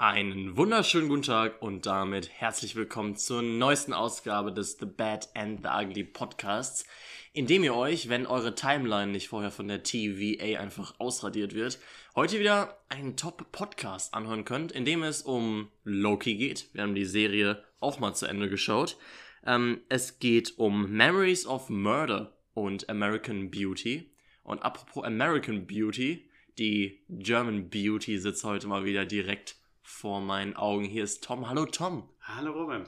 Einen wunderschönen guten Tag und damit herzlich willkommen zur neuesten Ausgabe des The Bad and the Ugly Podcasts, in dem ihr euch, wenn eure Timeline nicht vorher von der TVA einfach ausradiert wird, heute wieder einen Top-Podcast anhören könnt, in dem es um Loki geht. Wir haben die Serie auch mal zu Ende geschaut. Ähm, es geht um Memories of Murder und American Beauty. Und apropos American Beauty, die German Beauty sitzt heute mal wieder direkt vor meinen Augen. Hier ist Tom. Hallo Tom. Hallo Robin.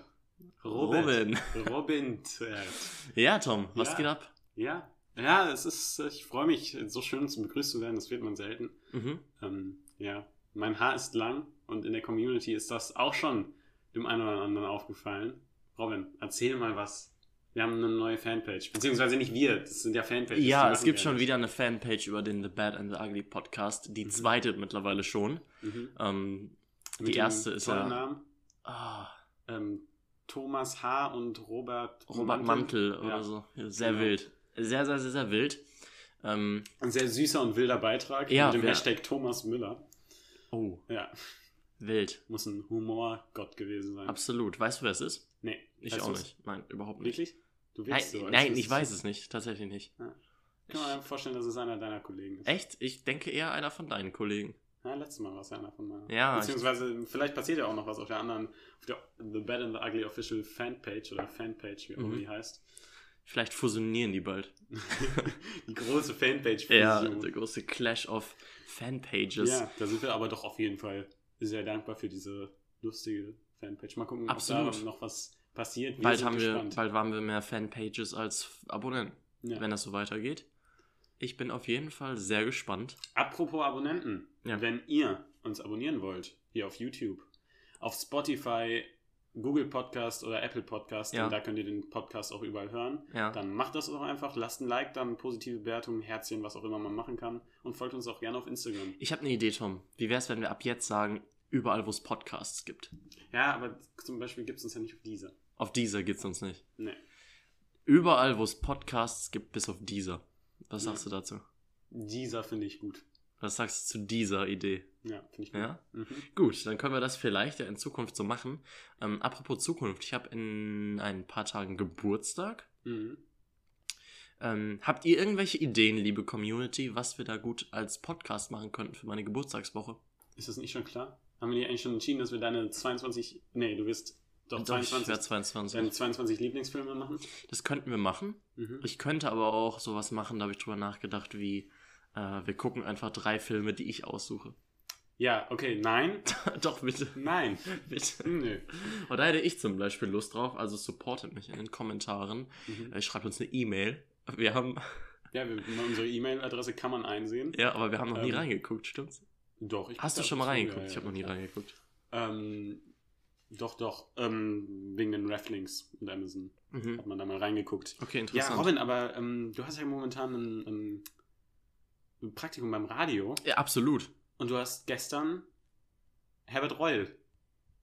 Robin. Robin. zuerst. Ja, Tom, was Ja. geht ab? Ja. Ja, es ist, ich freue mich, so schön zum begrüßt zu werden, das wird man selten. Mhm. Ähm, ja, mein Haar ist lang und in der Community ist das auch schon dem einen oder anderen aufgefallen. Robin, erzähl mal was. Wir haben eine neue Fanpage, beziehungsweise nicht wir, das sind ja Fanpages. Ja, es gibt schon nicht. wieder eine Fanpage über den The Bad and the Ugly Podcast. Die Mhm. zweite mittlerweile schon. Mhm. Ähm, die erste ist ja Namen. ah, Ähm, Thomas H. und Robert, Robert Mantel, oder Ja. so. Sehr Genau. wild. Sehr, sehr, sehr, sehr wild. Ähm, Ein sehr süßer und wilder Beitrag Ja, mit dem wer- Hashtag Thomas Müller. oh, Ja, wild. muss ein Humorgott gewesen sein. Absolut. Weißt du, wer es ist? Nee, Ich weißt auch du's? nicht. Nein, überhaupt nicht. Wirklich? Du Nein, willst so. als nein ich weiß es nicht. Tatsächlich nicht. Ich kann mir vorstellen, dass es einer deiner Kollegen ist. Echt? Ich denke eher einer von deinen Kollegen. Ja, letztes Mal war es einer von meinen. Ja, Beziehungsweise, vielleicht passiert ja auch noch was auf der anderen, auf der The Bad and the Ugly Official Fanpage oder Fanpage, wie auch immer Mhm. die heißt. Vielleicht fusionieren die bald. die große Fanpage. Ja, der große Clash of Fanpages. ja, da sind wir aber doch auf jeden Fall sehr dankbar für diese lustige Fanpage. Mal gucken, ob Absolut. da noch was passiert. Wir Bald haben, wir, bald haben wir mehr Fanpages als Abonnenten, Ja. wenn das so weitergeht. Ich bin auf jeden Fall sehr gespannt. Apropos Abonnenten, Ja. wenn ihr uns abonnieren wollt, hier auf YouTube, auf Spotify, Google Podcast oder Apple Podcast, Ja. denn da könnt ihr den Podcast auch überall hören, Ja. dann macht das doch einfach, lasst ein Like, dann positive Bewertung, Herzchen, was auch immer man machen kann und folgt uns auch gerne auf Instagram. Ich habe eine Idee, Tom. Wie wäre es, wenn wir ab jetzt sagen, überall, wo es Podcasts gibt? Ja, aber zum Beispiel gibt es uns ja nicht auf dieser. Auf dieser gibt es uns nicht. Nee. Überall, wo es Podcasts gibt, bis auf dieser. Was sagst du dazu? Dieser finde ich gut. Was sagst du zu dieser Idee? Ja, finde ich gut. Ja? Mhm. Gut, dann können wir das vielleicht ja in Zukunft so machen. Ähm, apropos Zukunft, ich habe in ein paar Tagen Geburtstag. Mhm. Ähm, habt ihr irgendwelche Ideen, liebe Community, was wir da gut als Podcast machen könnten für meine Geburtstagswoche? Ist das nicht schon klar? Haben wir nicht eigentlich schon entschieden, dass wir deine 22, nee, du wirst doch Doch, ich 22, werde 22. deine 22 Lieblingsfilme machen? Das könnten wir machen. Mhm. Ich könnte aber auch sowas machen, da habe ich drüber nachgedacht, wie äh, wir gucken einfach drei Filme, die ich aussuche. Ja, okay, nein, Doch, bitte. nein. bitte. Nö. Und da hätte ich zum Beispiel Lust drauf, also supportet mich in den Kommentaren. Mhm. Äh, schreibt uns eine E-Mail. Wir haben, Ja, wir, unsere E-Mail-Adresse kann man einsehen. ja, aber wir haben noch nie Ähm, reingeguckt, stimmt's? Doch, ich Hast du schon mal reingeguckt? ja, ich ja, habe noch nie klar. reingeguckt. Ähm, doch, doch. Ähm, wegen den Rafflings und Amazon Mhm. hat man da mal reingeguckt. Okay, Ja, interessant. Robin, aber ähm, du hast ja momentan ein, ein, Praktikum beim Radio Ja, absolut. und du hast gestern Herbert Reul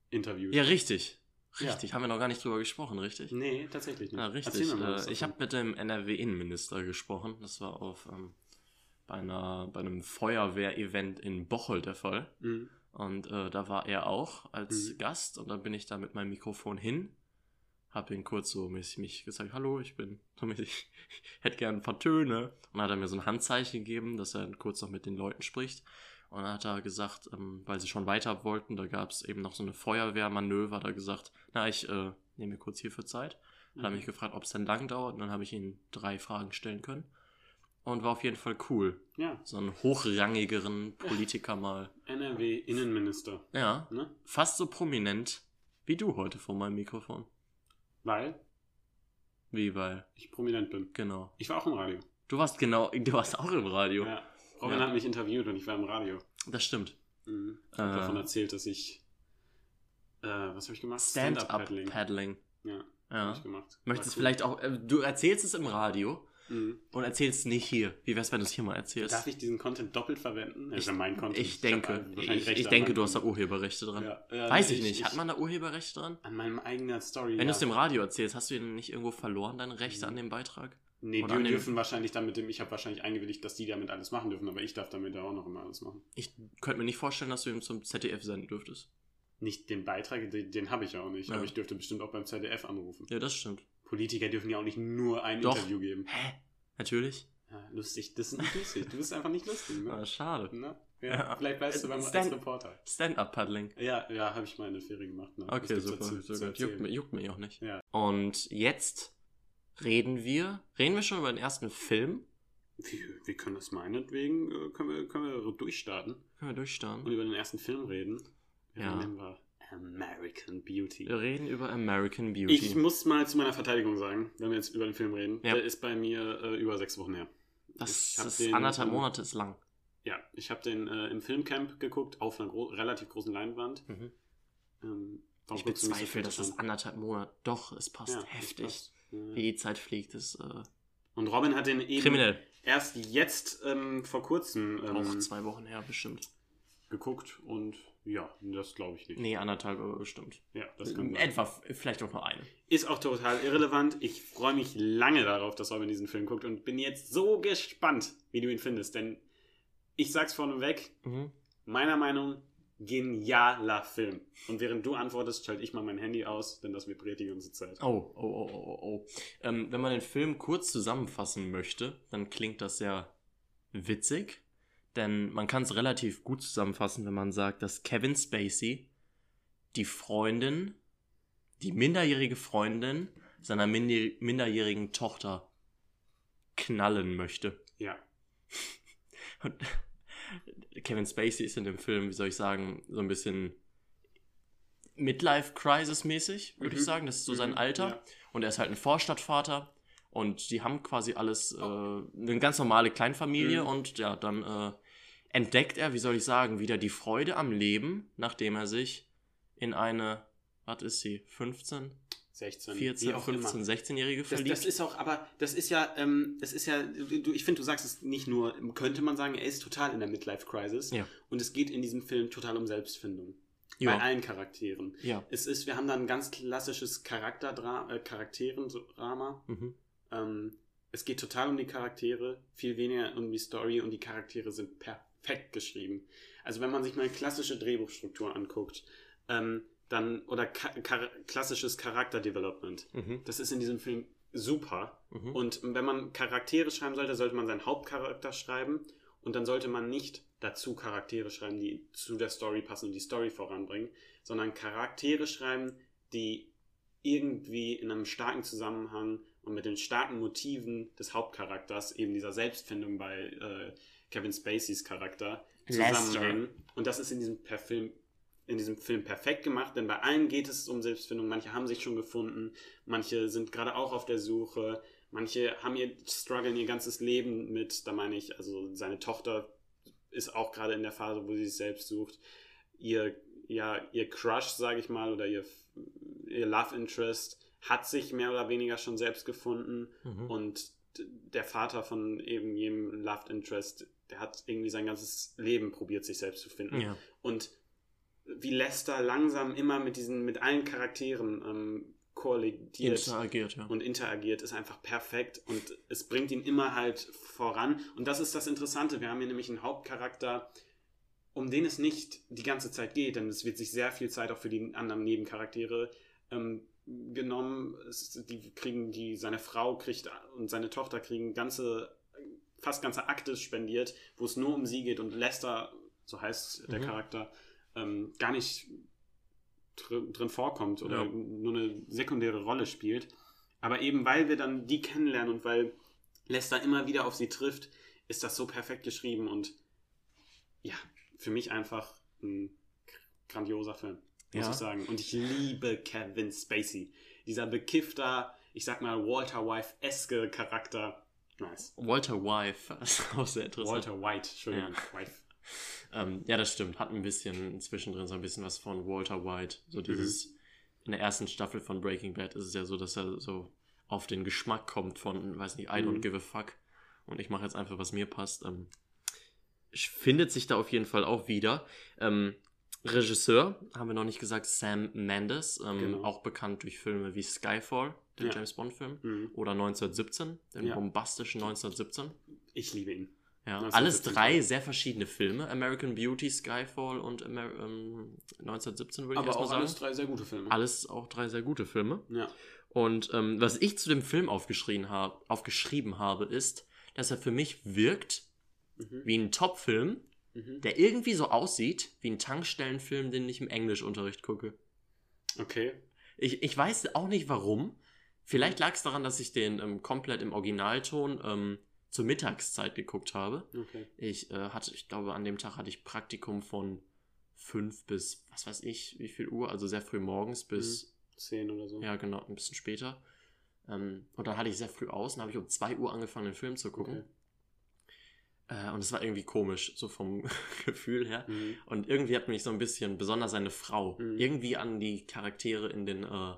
interviewt. Ja, richtig. Ja. Richtig. Haben wir noch gar nicht drüber gesprochen, richtig? Nee, tatsächlich nicht. Ja, richtig. Erzähl mir mal Äh, ich habe mit dem NRW-Innenminister gesprochen. Das war auf ähm, bei, einer, bei einem Feuerwehr-Event in Bocholt der Fall. Mhm. Und äh, da war er auch als Mhm. Gast. Und dann bin ich da mit meinem Mikrofon hin. Hab ihn kurz so mäßig mich gesagt, hallo, ich bin so mäßig, ich hätte gerne ein paar Töne. Und dann hat er mir so ein Handzeichen gegeben, dass er dann kurz noch mit den Leuten spricht. Und dann hat er gesagt, ähm, weil sie schon weiter wollten, da gab es eben noch so eine Feuerwehrmanöver, hat er gesagt, na, ich äh, nehme mir kurz hierfür Zeit. Hat er mich gefragt, ob es denn lang dauert. Und dann habe ich ihm drei Fragen stellen können. Und war auf jeden Fall cool. Ja, So einen hochrangigeren Politiker mal. NRW-Innenminister. Ja, Ne? fast so prominent wie du heute vor meinem Mikrofon. Weil Wie, weil, ich prominent bin. genau. Ich war auch im Radio. Du warst genau, du warst auch im Radio. Ja. Robin Ja. hat mich interviewt und ich war im Radio. Das stimmt. Mhm. Ich habe Äh. davon erzählt, dass ich. Äh, was habe ich gemacht? Stand-up-Paddling. Stand-up-Paddling. Ja, Ja. ich gemacht. Möchtest cool. vielleicht auch, äh, du erzählst es im Radio Mhm. und erzählst nicht hier. Wie wär's, wenn du es hier mal erzählst? Darf ich diesen Content doppelt verwenden? Das ist ja mein Content. ich denke, ich, ich an denke, du hast da. Urheberrechte dran. Ja, ja, Weiß ich ich- nicht. ich- Hat man da Urheberrechte dran? An meinem eigenen Story. Wenn ja. du es im Radio erzählst, hast du ihn nicht irgendwo verloren, deine Rechte an dem Beitrag? Nee, Oder die dem- dürfen wahrscheinlich dann mit dem, ich habe wahrscheinlich eingewilligt, dass die damit alles machen dürfen, aber ich darf damit auch noch immer alles machen. Ich könnte mir nicht vorstellen, dass du ihn zum ZDF senden dürftest. nicht den Beitrag, den, den habe ich auch nicht, Ja. aber ich dürfte bestimmt auch beim ZDF anrufen. Ja, das stimmt. Politiker dürfen ja auch nicht nur ein Doch. Interview geben. Hä? Natürlich. Ja, lustig, das ist nicht lustig. Du bist einfach nicht lustig, ne? Ah, schade. Na? Ja, Ja. Vielleicht weißt du beim Stand- Reporter. Stand-up-Paddling. Ja, ja, habe ich mal eine Ferie gemacht. Ne? Okay, super. zu super. erzählen. Juckt, mi- juckt mich auch nicht. Ja. Und jetzt reden wir. Reden wir schon über den ersten Film? Wir, wir können das meinetwegen, äh, können wir, können wir durchstarten Können wir durchstarten? und über den ersten Film reden. Wie Ja. American Beauty. Wir reden über American Beauty. Ich muss mal zu meiner Verteidigung sagen, wenn wir jetzt über den Film reden, Ja. der ist bei mir äh, über sechs Wochen her. das ist den, anderthalb ähm, Monate ist lang. Ja, ich habe den äh, im Filmcamp geguckt, auf einer gro relativ großen Leinwand. Mhm. Ähm, Ich bezweifle, dass das an? anderthalb Monate. Doch, es passt Ja, heftig. passt. Ja. Wie die Zeit fliegt, ist äh, Und Robin hat den eben kriminell. erst jetzt ähm, vor kurzem ähm, Auch zwei Wochen her bestimmt. geguckt und ja, das glaube ich nicht. Nee, anderthalb aber bestimmt. Ja, das kann sein. Etwa, vielleicht auch nur eine. Ist auch total irrelevant. Ich freue mich lange darauf, dass Robin diesen Film guckt und bin jetzt so gespannt, wie du ihn findest. Denn ich sag's vorneweg, Mhm. meiner Meinung genialer Film. Und während du antwortest, schalte ich mal mein Handy aus, denn das vibriert die ganze Zeit. Oh, oh, oh, oh, oh, oh. Ähm, wenn man den Film kurz zusammenfassen möchte, dann klingt das sehr witzig. Denn man kann es relativ gut zusammenfassen, wenn man sagt, dass Kevin Spacey die Freundin, die minderjährige Freundin seiner minder minderjährigen Tochter knallen möchte. Ja. Und Kevin Spacey ist in dem Film, wie soll ich sagen, so ein bisschen Midlife-Crisis-mäßig, würde Mhm. ich sagen. Das ist so sein Mhm, Alter. ja. Und er ist halt ein Vorstadtvater. Und die haben quasi alles, äh, eine ganz normale Kleinfamilie. Mhm. Und ja, dann äh, entdeckt er, wie soll ich sagen, wieder die Freude am Leben, nachdem er sich in eine, was ist sie, 15, 16, wie 14, auch 15, immer. 16-Jährige Das, verliebt? das ist auch, aber das ist ja, ähm, das ist ja, du, ich finde, du sagst es nicht nur, könnte man sagen, er ist total in der Midlife-Crisis. Ja. Und es geht in diesem Film total um Selbstfindung. Bei ja, allen Charakteren. ja. Es ist, wir haben da ein ganz klassisches Charakterdra äh, Charakterendrama. Mhm. Ähm, es geht total um die Charaktere, viel weniger um die Story und die Charaktere sind perfekt geschrieben. Also wenn man sich mal klassische Drehbuchstruktur anguckt, ähm, dann oder ka char klassisches Charakterdevelopment, Mhm. das ist in diesem Film super. Mhm. Und wenn man Charaktere schreiben sollte, sollte man seinen Hauptcharakter schreiben und dann sollte man nicht dazu Charaktere schreiben, die zu der Story passen und die Story voranbringen, sondern Charaktere schreiben, die irgendwie in einem starken Zusammenhang und mit den starken Motiven des Hauptcharakters, eben dieser Selbstfindung bei äh, Kevin Spaceys Charakter, zusammenhängen. Und das ist in diesem, Film, in diesem Film perfekt gemacht, denn bei allen geht es um Selbstfindung. Manche haben sich schon gefunden, manche sind gerade auch auf der Suche, manche haben ihr strugglen ihr ganzes Leben mit, da meine ich, also seine Tochter ist auch gerade in der Phase, wo sie sich selbst sucht. Ihr, ja, ihr Crush, sage ich mal, oder ihr, ihr Love Interest hat sich mehr oder weniger schon selbst gefunden Mhm. und der Vater von eben jedem Love Interest, der hat irgendwie sein ganzes Leben probiert, sich selbst zu finden. ja. Und wie Lester langsam immer mit diesen, mit allen Charakteren ähm, koaliert Interagiert, ja. und interagiert, ist einfach perfekt und es bringt ihn immer halt voran. Und das ist das Interessante. Wir haben hier nämlich einen Hauptcharakter, um den es nicht die ganze Zeit geht, denn es wird sich sehr viel Zeit auch für die anderen Nebencharaktere ähm, genommen. Es, die kriegen die, seine Frau kriegt und seine Tochter kriegen ganze, fast ganze Akte spendiert, wo es nur um sie geht und Lester, so heißt der Mhm. Charakter, ähm, gar nicht drin, drin vorkommt oder Ja. nur eine sekundäre Rolle spielt. Aber eben weil wir dann die kennenlernen und weil Lester immer wieder auf sie trifft, ist das so perfekt geschrieben und ja, für mich einfach ein grandioser Film, muss Ja. ich sagen. Und ich liebe Kevin Spacey. Dieser bekiffter, ich sag mal, Walter Wife-eske Charakter. Nice. Walter Wife, das ist auch sehr interessant. Walter White, Entschuldigung, Wife. Ähm, ja, das stimmt. Hat ein bisschen zwischendrin so ein bisschen was von Walter White. So dieses, in der ersten Staffel von Breaking Bad ist es ja so, dass er so auf den Geschmack kommt von, weiß nicht, I don't Mhm. give a fuck. Und ich mache jetzt einfach, was mir passt. Ähm, findet sich da auf jeden Fall auch wieder. Ähm, Regisseur, haben wir noch nicht gesagt, Sam Mendes, ähm, Genau. auch bekannt durch Filme wie Skyfall, den Ja. James Bond-Film, Mhm. oder 1917, den Ja. bombastischen 1917. Ich liebe ihn. Ja, 1970. alles drei sehr verschiedene Filme. American Beauty, Skyfall und Amer ähm, 1917 würde ich Aber erstmal auch sagen. alles drei sehr gute Filme. Alles auch drei sehr gute Filme. Ja. Und ähm, was ich zu dem Film aufgeschrieben, hab, aufgeschrieben habe, ist, dass er für mich wirkt Mhm. wie ein Top-Film, Mhm. der irgendwie so aussieht wie ein Tankstellenfilm, den ich im Englischunterricht gucke. Okay. Ich, ich weiß auch nicht warum. Vielleicht lag es daran, dass ich den ähm, komplett im Originalton ähm, zur Mittagszeit geguckt habe. Okay. Ich äh, hatte, ich glaube, an dem Tag hatte ich Praktikum von 5 bis, was weiß ich, wie viel Uhr, also sehr früh morgens bis, Zehn oder so. ja genau, ein bisschen später. Ähm, und dann hatte ich sehr früh aus und habe ich um 2 Uhr angefangen, den Film zu gucken. Okay. Äh, und es war irgendwie komisch, so vom Gefühl her. Mhm. Und irgendwie hat mich so ein bisschen, besonders seine Frau, Mhm. irgendwie an die Charaktere in den äh,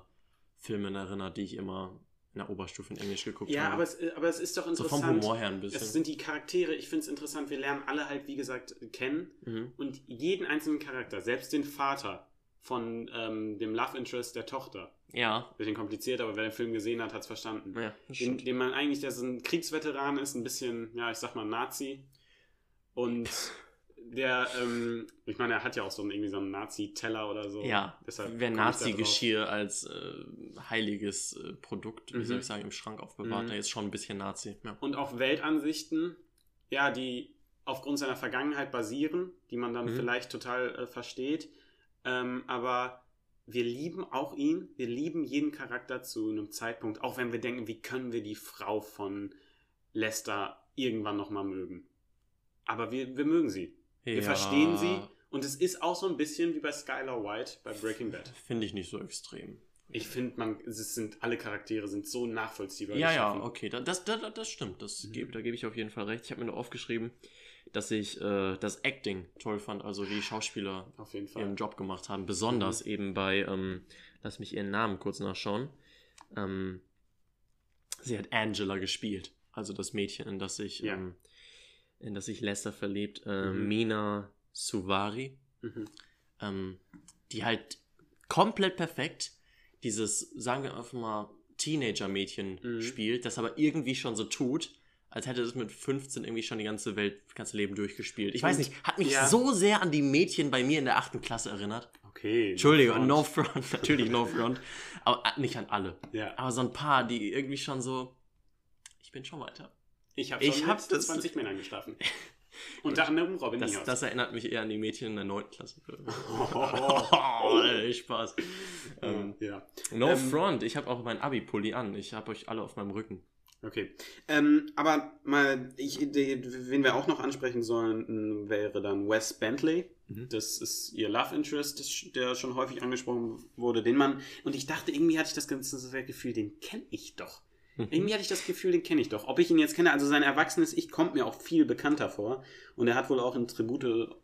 Filmen erinnert, die ich immer in der Oberstufe in Englisch geguckt Ja, habe. aber es, äh, aber es ist doch so interessant. vom Humor her ein bisschen. es sind die Charaktere, ich finde es interessant, wir lernen alle halt, wie gesagt, kennen. mhm. Und jeden einzelnen Charakter, selbst den Vater von ähm, dem Love Interest der Tochter, Ja, bisschen kompliziert, aber wer den Film gesehen hat, hat es verstanden. ja, Den, den man eigentlich, der so ein Kriegsveteran ist, ein bisschen, ja, ich sag mal Nazi. Und der, ähm, ich meine, er hat ja auch so einen, irgendwie so einen Nazi-Teller oder so. Ja, Deshalb wer. Nazi-Geschirr als äh, heiliges äh, Produkt, wie Mhm. soll ich sagen, im Schrank aufbewahrt, Mhm. der ist schon ein bisschen Nazi. Ja. Und auch Weltansichten, ja, die aufgrund seiner Vergangenheit basieren, die man dann Mhm. vielleicht total äh, versteht. Ähm, aber wir lieben auch ihn, wir lieben jeden Charakter zu einem Zeitpunkt, auch wenn wir denken, wie können wir die Frau von Lester irgendwann nochmal mögen. Aber wir, wir mögen sie. Wir Ja, verstehen sie. Und es ist auch so ein bisschen wie bei Skylar White bei Breaking Bad. Finde ich nicht so extrem. Ich finde, man, es sind alle Charaktere sind so nachvollziehbar. Ja, ja, geschaffen. okay, da- das, das, das stimmt. Das Mhm. gebe, da gebe ich auf jeden Fall recht. Ich habe mir nur aufgeschrieben, dass ich äh, das Acting toll fand, also wie Schauspieler Auf jeden ihren. Job gemacht haben. Besonders Mhm. eben bei, ähm, lass mich ihren Namen kurz nachschauen. Ähm, sie hat Angela gespielt, also das Mädchen, in das sich, Ja. ähm, in das sich Lester verliebt, äh, Mhm. Mina Suvari, Mhm. ähm, die halt komplett perfekt dieses, sagen wir einfach mal, Teenager-Mädchen Mhm. spielt, das aber irgendwie schon so tut, als hätte es mit 15 irgendwie schon die ganze Welt, das ganze Leben durchgespielt. Ich weiß nicht, hat mich ja. so sehr an die Mädchen bei mir in der achten Klasse erinnert. Okay. Entschuldigung, no no front. front, natürlich no front. Aber äh, nicht an alle. Ja. Aber so ein paar, die irgendwie schon so, ich bin schon weiter. Ich habe Ich schon hab mit das- 20 Männern geschlafen. Unter anderem Robin Das, Niehaus. das erinnert mich eher an die Mädchen in der 9. Klasse. Oh. oh, ey, Spaß. Ähm, ja. no Ähm, front, ich habe auch mein Abi-Pulli an. Ich habe euch alle auf meinem Rücken. Okay. Ähm, aber mal, ich, wen wir auch noch ansprechen sollen, wäre dann Wes Bentley. Mhm. Das ist ihr Love Interest, der schon häufig angesprochen wurde. Den Mann. Und ich dachte, irgendwie hatte ich das ganze Gefühl, den kenne ich doch. Mhm. Irgendwie hatte ich das Gefühl, den kenne ich doch. Ob ich ihn jetzt kenne, also sein erwachsenes Ich kommt mir auch viel bekannter vor. Und er hat wohl auch in Tribute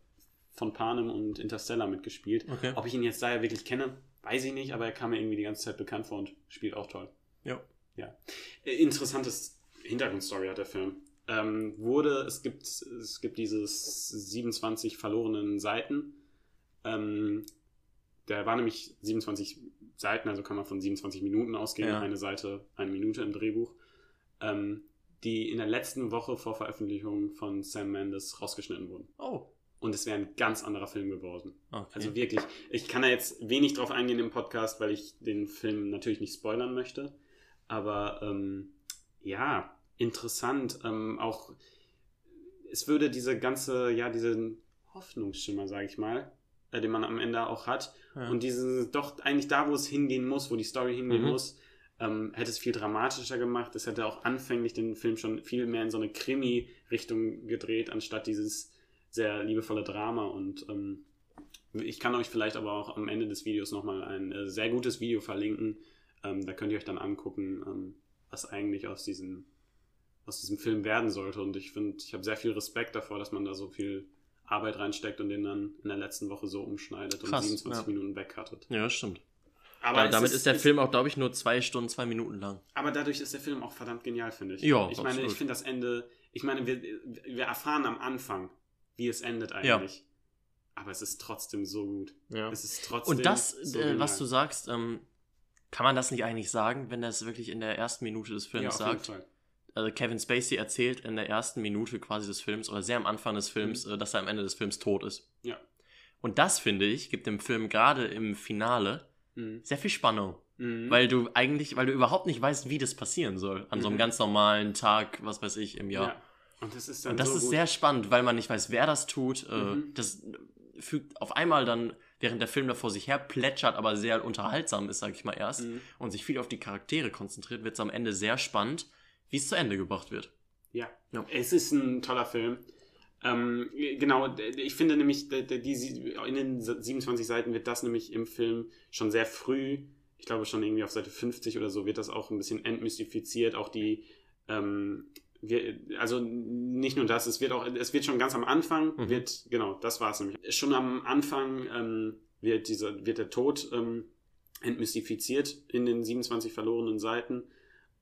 von Panem und Interstellar mitgespielt. Okay. Ob ich ihn jetzt daher wirklich kenne, weiß ich nicht, aber er kam mir irgendwie die ganze Zeit bekannt vor und spielt auch toll. Ja. Ja. Äh, Interessantes Hintergrundstory hat der Film. Ähm, wurde, es gibt, es gibt dieses 27 verlorenen Seiten. Ähm, der war nämlich 27 Seiten, also kann man von 27 Minuten ausgehen, Ja. eine Seite, eine Minute im Drehbuch, ähm, die in der letzten Woche vor Veröffentlichung von Sam Mendes rausgeschnitten wurden. Oh. Und es wäre ein ganz anderer Film geworden. Okay. Also wirklich, ich kann da jetzt wenig drauf eingehen im Podcast, weil ich den Film natürlich nicht spoilern möchte. Aber ähm, ja, interessant. Ähm, auch es würde diese ganze, ja, diesen Hoffnungsschimmer, sage ich mal, äh, den man am Ende auch hat. ja. Und diese, doch eigentlich da, wo es hingehen muss, wo die Story hingehen Mhm. muss, ähm, hätte es viel dramatischer gemacht. Es hätte auch anfänglich den Film schon viel mehr in so eine Krimi-Richtung gedreht, anstatt dieses sehr liebevolle Drama. Und ähm, ich kann euch vielleicht aber auch am Ende des Videos nochmal ein äh, sehr gutes Video verlinken. Ähm, da könnt ihr euch dann angucken, ähm, was eigentlich aus diesem, aus diesem Film werden sollte. Und ich finde, ich habe sehr viel Respekt davor, dass man da so viel Arbeit reinsteckt und den dann in der letzten Woche so umschneidet und Krass, 27 ja. Minuten wegcuttet. ja, stimmt. Aber es damit ist, der Film auch, glaube ich, nur zwei Stunden, zwei Minuten lang. Aber dadurch ist der Film auch verdammt genial, finde ich. Ja, Ich meine, absolut. ich finde das Ende, ich meine, wir, wir erfahren am Anfang, wie es endet eigentlich. Aber es ist trotzdem so gut. Ja. Es ist trotzdem. Und das, so äh, was du sagst, ähm, kann man das nicht eigentlich sagen, wenn er es wirklich in der ersten Minute des ja, Films auf jeden sagt? Fall. also Kevin Spacey erzählt in der ersten Minute quasi des Films oder sehr am Anfang des Films, äh, dass er am Ende des Films tot ist. Ja. Und das, finde ich, gibt dem Film gerade im Finale Mhm. sehr viel Spannung. Mhm. Weil du eigentlich, weil du überhaupt nicht weißt, wie das passieren soll. An so einem Mhm. ganz normalen Tag, was weiß ich, im Jahr. ja. Und das ist dann Und das so ist gut. sehr spannend, weil man nicht weiß, wer das tut. Äh, Mhm. Das fügt auf einmal dann, während der Film da vor sich her plätschert, aber sehr unterhaltsam ist, sag ich mal erst, Mhm. und sich viel auf die Charaktere konzentriert, wird es am Ende sehr spannend, wie es zu Ende gebracht wird. Ja. Ja. es ist ein toller Film. Ähm, genau, ich finde nämlich, die, in den 27 Seiten wird das nämlich im Film schon sehr früh, ich glaube schon irgendwie auf Seite 50 oder so, wird das auch ein bisschen entmystifiziert. Auch die, ähm, wir, also nicht nur das, es wird auch, es wird schon ganz am Anfang, Mhm. wird, genau, das war es nämlich. Schon am Anfang ähm, wird, dieser, wird der Tod ähm, entmystifiziert in den 27 verlorenen Seiten.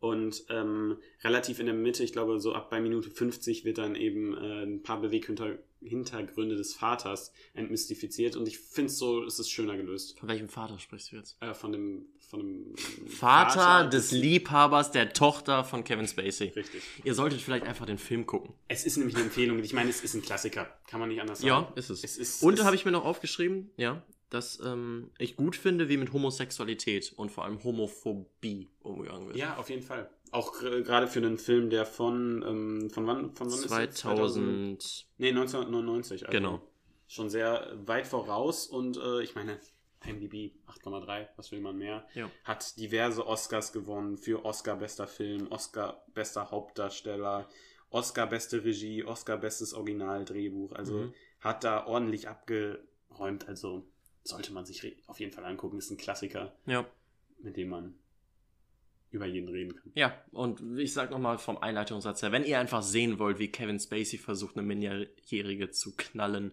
Und ähm, relativ in der Mitte, ich glaube, so ab bei Minute 50 wird dann eben äh, ein paar Beweghintergründe des Vaters entmystifiziert. Und ich finde es so, es ist schöner gelöst. Von welchem Vater sprichst du jetzt? Äh, von dem, von dem Vater, des Liebhabers der Tochter von Kevin Spacey. Richtig. Ihr solltet vielleicht einfach den Film gucken. Es ist nämlich eine Empfehlung. Ich meine, es ist ein Klassiker. Kann man nicht anders sagen. Ja, ist es. Es ist, Und da habe ich mir noch aufgeschrieben, ja, dass ähm, ich gut finde, wie mit Homosexualität und vor allem Homophobie umgegangen wird. Ja, auf jeden Fall. Auch gerade für einen Film, der von, ähm, von wann, von wann ist es? 2000. Nee, 1999. Also Genau. Schon sehr weit voraus und äh, ich meine, MDB 8,3, was will man mehr? Ja. Hat diverse Oscars gewonnen für Oscar bester Film, Oscar bester Hauptdarsteller, Oscar beste Regie, Oscar bestes Originaldrehbuch. Also Mhm. hat da ordentlich abgeräumt. Also sollte man sich auf jeden Fall angucken. Ist ein Klassiker, Ja. mit dem man über jeden reden kann. Ja, und ich sag nochmal vom Einleitungssatz her, wenn ihr einfach sehen wollt, wie Kevin Spacey versucht, eine Minderjährige zu knallen,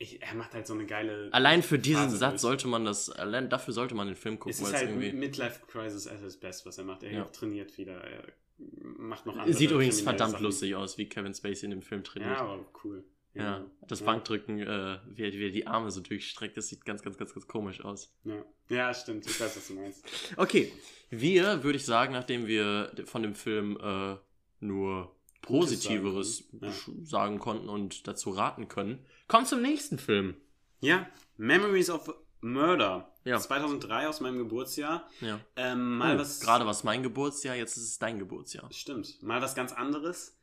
Ich, er macht halt so eine geile. allein für diesen Phase Satz durch. sollte man das, allein dafür sollte man den Film gucken, es ist halt irgendwie. Midlife Crisis at his best, was er macht. Er Ja. trainiert wieder. Er macht noch andere Sieht übrigens verdammt Sachen. lustig aus, wie Kevin Spacey in dem Film trainiert. Ja, aber cool. Ja, das ja. Bankdrücken, äh, wie, er, wie er die Arme so durchstreckt, das sieht ganz, ganz, ganz, ganz komisch aus. Ja. ja, stimmt. Ich weiß, was du meinst. Okay, wir, würde ich sagen, nachdem wir von dem Film äh, nur Positiveres sagen können, sagen konnten und dazu raten können, kommen zum nächsten Film. Ja, Memories of Murder. Ja. 2003 aus meinem Geburtsjahr. Ja. Ähm, mal Oh, was. Gerade was mein Geburtsjahr, jetzt ist es dein Geburtsjahr. Stimmt. Mal was ganz anderes.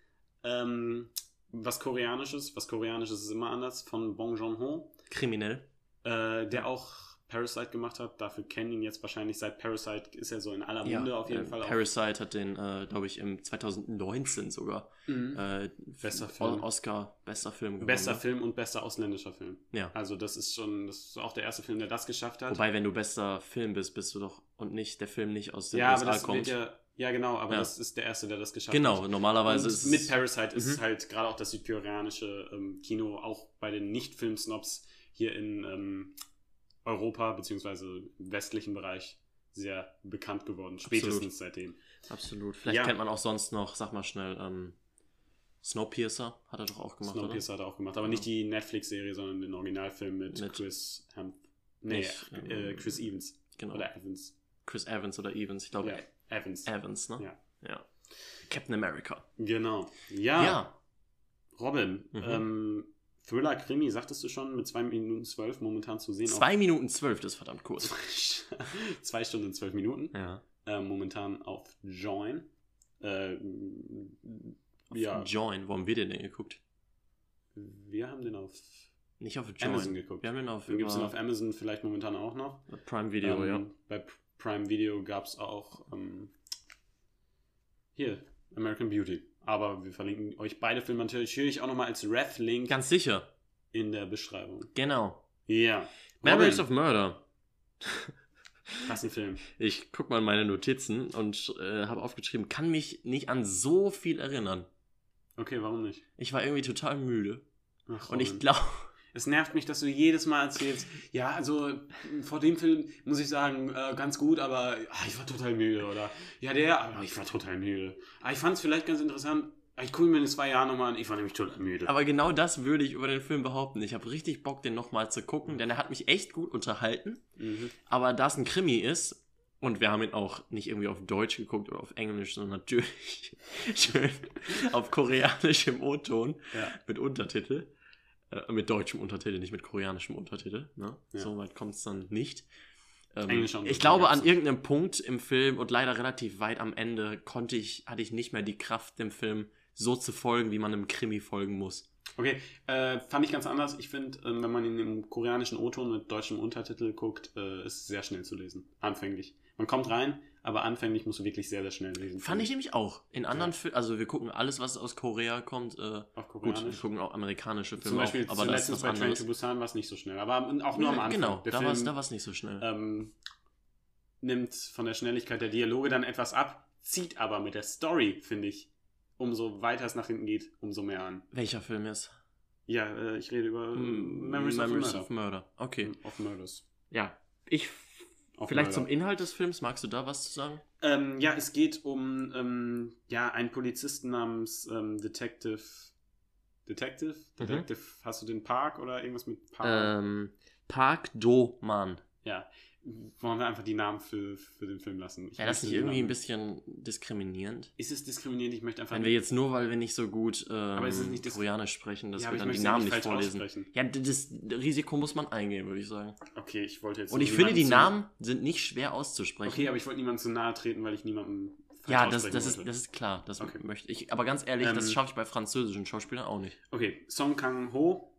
Ähm, was Koreanisches. Was Koreanisches ist immer anders. Von Bong Joon-ho. Kriminell. Äh, der auch Parasite gemacht hat. Dafür kennen ihn jetzt wahrscheinlich. Seit Parasite ist er so in aller Munde auf jeden äh, Fall auch. Parasite hat den, äh, glaube ich, im 2019 sogar Mhm. äh, Bester Film. Oscar, bester Film gewonnen. Bester ne? Film und bester ausländischer Film. Ja. Also das ist schon, das ist auch der erste Film, der das geschafft hat. Wobei, wenn du bester Film bist, bist du doch und nicht der Film nicht aus den ja, aber USA das kommt. wird ja, ja genau, aber Ja. das ist der erste, der das geschafft genau, hat. normalerweise und ist es mit Parasite ist Mhm. halt gerade auch das südkoreanische ähm, Kino auch bei den Nicht-Film-Snobs hier in ähm, Europa beziehungsweise im westlichen Bereich sehr bekannt geworden, spätestens seitdem. absolut. Vielleicht Ja. kennt man auch sonst noch, sag mal schnell, ähm, Snowpiercer hat er doch auch gemacht, Snowpiercer hat er auch gemacht, aber Ja. nicht die Netflix-Serie, sondern den Originalfilm mit, Mit- Chris Hem Nee, äh, ähm, Chris Evans. oder? Genau. Oder Evans. Chris Evans oder Evans, ich glaube Ja, Evans. Evans, ne? Ja. ja. Captain America. Genau. Ja, ja. Robin. Mhm. Ähm, Thriller Krimi, sagtest du schon, mit 2 Minuten 12 momentan zu sehen. Zwei Minuten zwölf, das ist verdammt Auf kurz. zwei Stunden und 12 Minuten. Ja. Äh, momentan auf Join. Äh, ja, Join, wo haben wir den denn geguckt? wir haben den auf Nicht auf Join. Amazon geguckt. Wir haben den auf, Dann gibt es den auf Amazon vielleicht momentan auch noch. Prime Video, ähm, ja. Bei Prime Video gab es auch ähm, hier, American Beauty. Aber wir verlinken euch beide Filme natürlich auch nochmal als Ref-Link Ganz sicher. in der Beschreibung. Genau. Ja. Memories of Murder. was ein Film. Ich guck mal in meine Notizen und äh, habe aufgeschrieben, kann mich nicht an so viel erinnern. Okay, warum nicht? Ich war irgendwie total müde. Ach, Und ich glaube, Es nervt mich, dass du jedes Mal erzählst, ja, also vor dem Film muss ich sagen, äh, ganz gut, aber ah, ich war total müde. Oder ja, der, aber ich war total müde. Ah, ich fand es vielleicht ganz interessant. Ah, Ich gucke mir in zwei Jahren nochmal an, ich war nämlich total müde. aber genau das würde ich über den Film behaupten. Ich habe richtig Bock, den nochmal zu gucken, denn er hat mich echt gut unterhalten. Mhm. Aber da es ein Krimi ist, Und wir haben ihn auch nicht irgendwie auf Deutsch geguckt oder auf Englisch, sondern natürlich schön auf koreanischem O-Ton Ja. mit Untertitel. Äh, mit deutschem Untertitel, nicht mit koreanischem Untertitel. Ne? Ja. So weit kommt es dann nicht. Ähm, ich glaube, an irgendeinem Punkt im Film und leider relativ weit am Ende konnte ich, hatte ich nicht mehr die Kraft, dem Film so zu folgen, wie man einem Krimi folgen muss. Okay, äh, fand ich ganz anders. Ich finde, ähm, wenn man ihn im koreanischen O-Ton mit deutschem Untertitel guckt, äh, ist es sehr schnell zu lesen. Anfänglich. Man kommt rein, aber anfänglich musst du wirklich sehr, sehr schnell lesen. Fand ich nämlich auch. In anderen Filmen, also wir gucken alles, was aus Korea kommt. Äh, Auf gut, wir gucken auch amerikanische Filme, Zum Beispiel auch, aber das ist was bei Train to Busan war es nicht so schnell, aber auch nur am Anfang. Genau, Der da war es nicht so schnell. ähm, nimmt von der Schnelligkeit der Dialoge dann etwas ab, zieht aber mit der Story, finde ich, umso weiter es nach hinten geht, umso mehr an. Welcher Film ist? Ja, äh, ich rede über äh, Hm, Memories, Memories of of Murder. Okay. Murder. Of Murders. Ja. Ich. Of Vielleicht Murder. zum Inhalt des Films, magst du da was zu sagen? Ähm, ja, es geht um ähm, ja, einen Polizisten namens ähm, Detective. Detective? Mhm. Detective, hast du den Park oder irgendwas mit Park? Ähm, Park Do-man. Ja. Wollen wir einfach die Namen für, für den Film lassen? Ich Ja, das die irgendwie ein bisschen diskriminierend. Ist es diskriminierend? Ich möchte einfach Wenn wir jetzt nur, weil wir nicht so gut ähm, ist Koreanisch sprechen, dass Ja, wir dann die Namen nicht vorlesen. Ja, das Risiko muss man eingehen, würde ich sagen. Okay, ich wollte jetzt. Und ich finde, die Namen sind nicht schwer Zu, auszusprechen. okay, aber ich wollte niemandem zu nahe treten, weil ich niemandem. ja, das, das, ist, das ist klar. Das Okay. möchte ich. Aber ganz ehrlich, das Ähm, schaffe ich bei französischen Schauspielern auch nicht. Okay, Song Kang-ho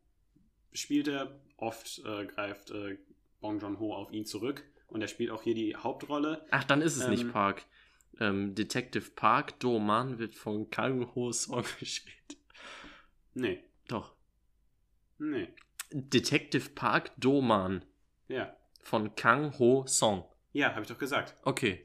spielt er. Oft äh, greift äh, Bong Joon-ho auf ihn zurück. Und er spielt auch hier die Hauptrolle. Ach, dann ist es nicht ähm, Park. Ähm, Detective Park Do-man wird von Kang Ho Song gespielt. Nee, Doch. nee. Detective Park Do-man Ja. von Kang Ho Song. Ja, habe ich doch gesagt. Okay.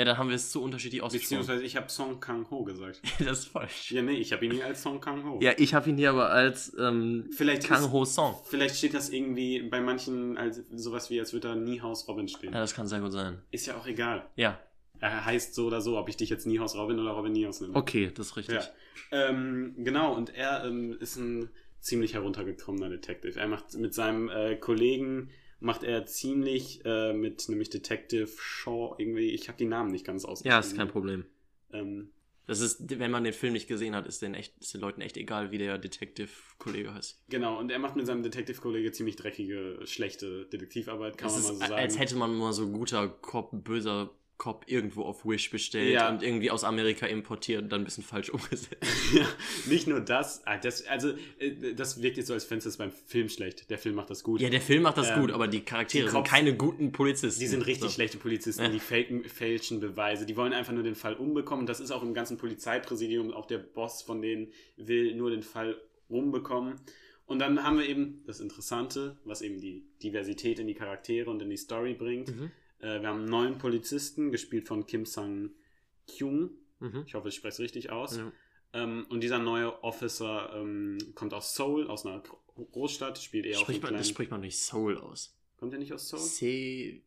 Ja, dann haben wir es zu unterschiedlich ausgesprochen. Beziehungsweise ich habe Song Kang-ho gesagt. das ist falsch. Ja, nee, ich habe ihn hier als Song Kang-ho. Ja, ich habe ihn hier aber als ähm, Vielleicht, Kang ist, Ho Song. vielleicht steht das irgendwie bei manchen als sowas wie, als würde da Niehaus Robin stehen. Ja, das kann sehr gut sein. Ist ja auch egal. Ja, Er heißt so oder so, ob ich dich jetzt Niehaus Robin oder Robin Niehaus nenne. okay, das ist richtig. Ja. Ähm, genau, und er ähm, ist ein ziemlich heruntergekommener Detective. Er macht mit seinem äh, Kollegen, macht er ziemlich äh, mit nämlich Detective Shaw irgendwie, ich habe die Namen nicht ganz ausgeschrieben. Ja, ist kein Problem. Ähm, Das ist, wenn man den Film nicht gesehen hat, ist den, echt, ist den Leuten echt egal, wie der Detective-Kollege heißt. genau, und er macht mit seinem Detective-Kollege ziemlich dreckige, schlechte Detektivarbeit, kann Es man ist, mal so sagen. als hätte man mal so guter Cop, böser Cop irgendwo auf Wish bestellt Ja. und irgendwie aus Amerika importiert und dann ein bisschen falsch umgesetzt. ja, nicht nur das, ah, das, also äh, das wirkt jetzt so, als fändest du es beim Film schlecht. Der Film macht das gut. Ja, der Film macht das Ähm, gut, aber die Charaktere die sind Cops- keine guten Polizisten. Die sind richtig So. schlechte Polizisten, Ja. die faken, fälschen Beweise. Die wollen einfach nur den Fall umbekommen. Das ist auch im ganzen Polizeipräsidium. Auch der Boss von denen will nur den Fall umbekommen. Und dann haben wir eben das Interessante, was eben die Diversität in die Charaktere und in die Story bringt. Mhm. Äh, wir haben einen neuen Polizisten, gespielt von Kim Sang-kyung. Mhm. Ich hoffe, ich spreche es richtig aus. Ja. Ähm, und dieser neue Officer ähm, kommt aus Seoul, aus einer Gro- Großstadt, spielt eher auf Spricht einem man, das spricht man nicht Soul aus. Kommt er nicht aus Seoul? Se.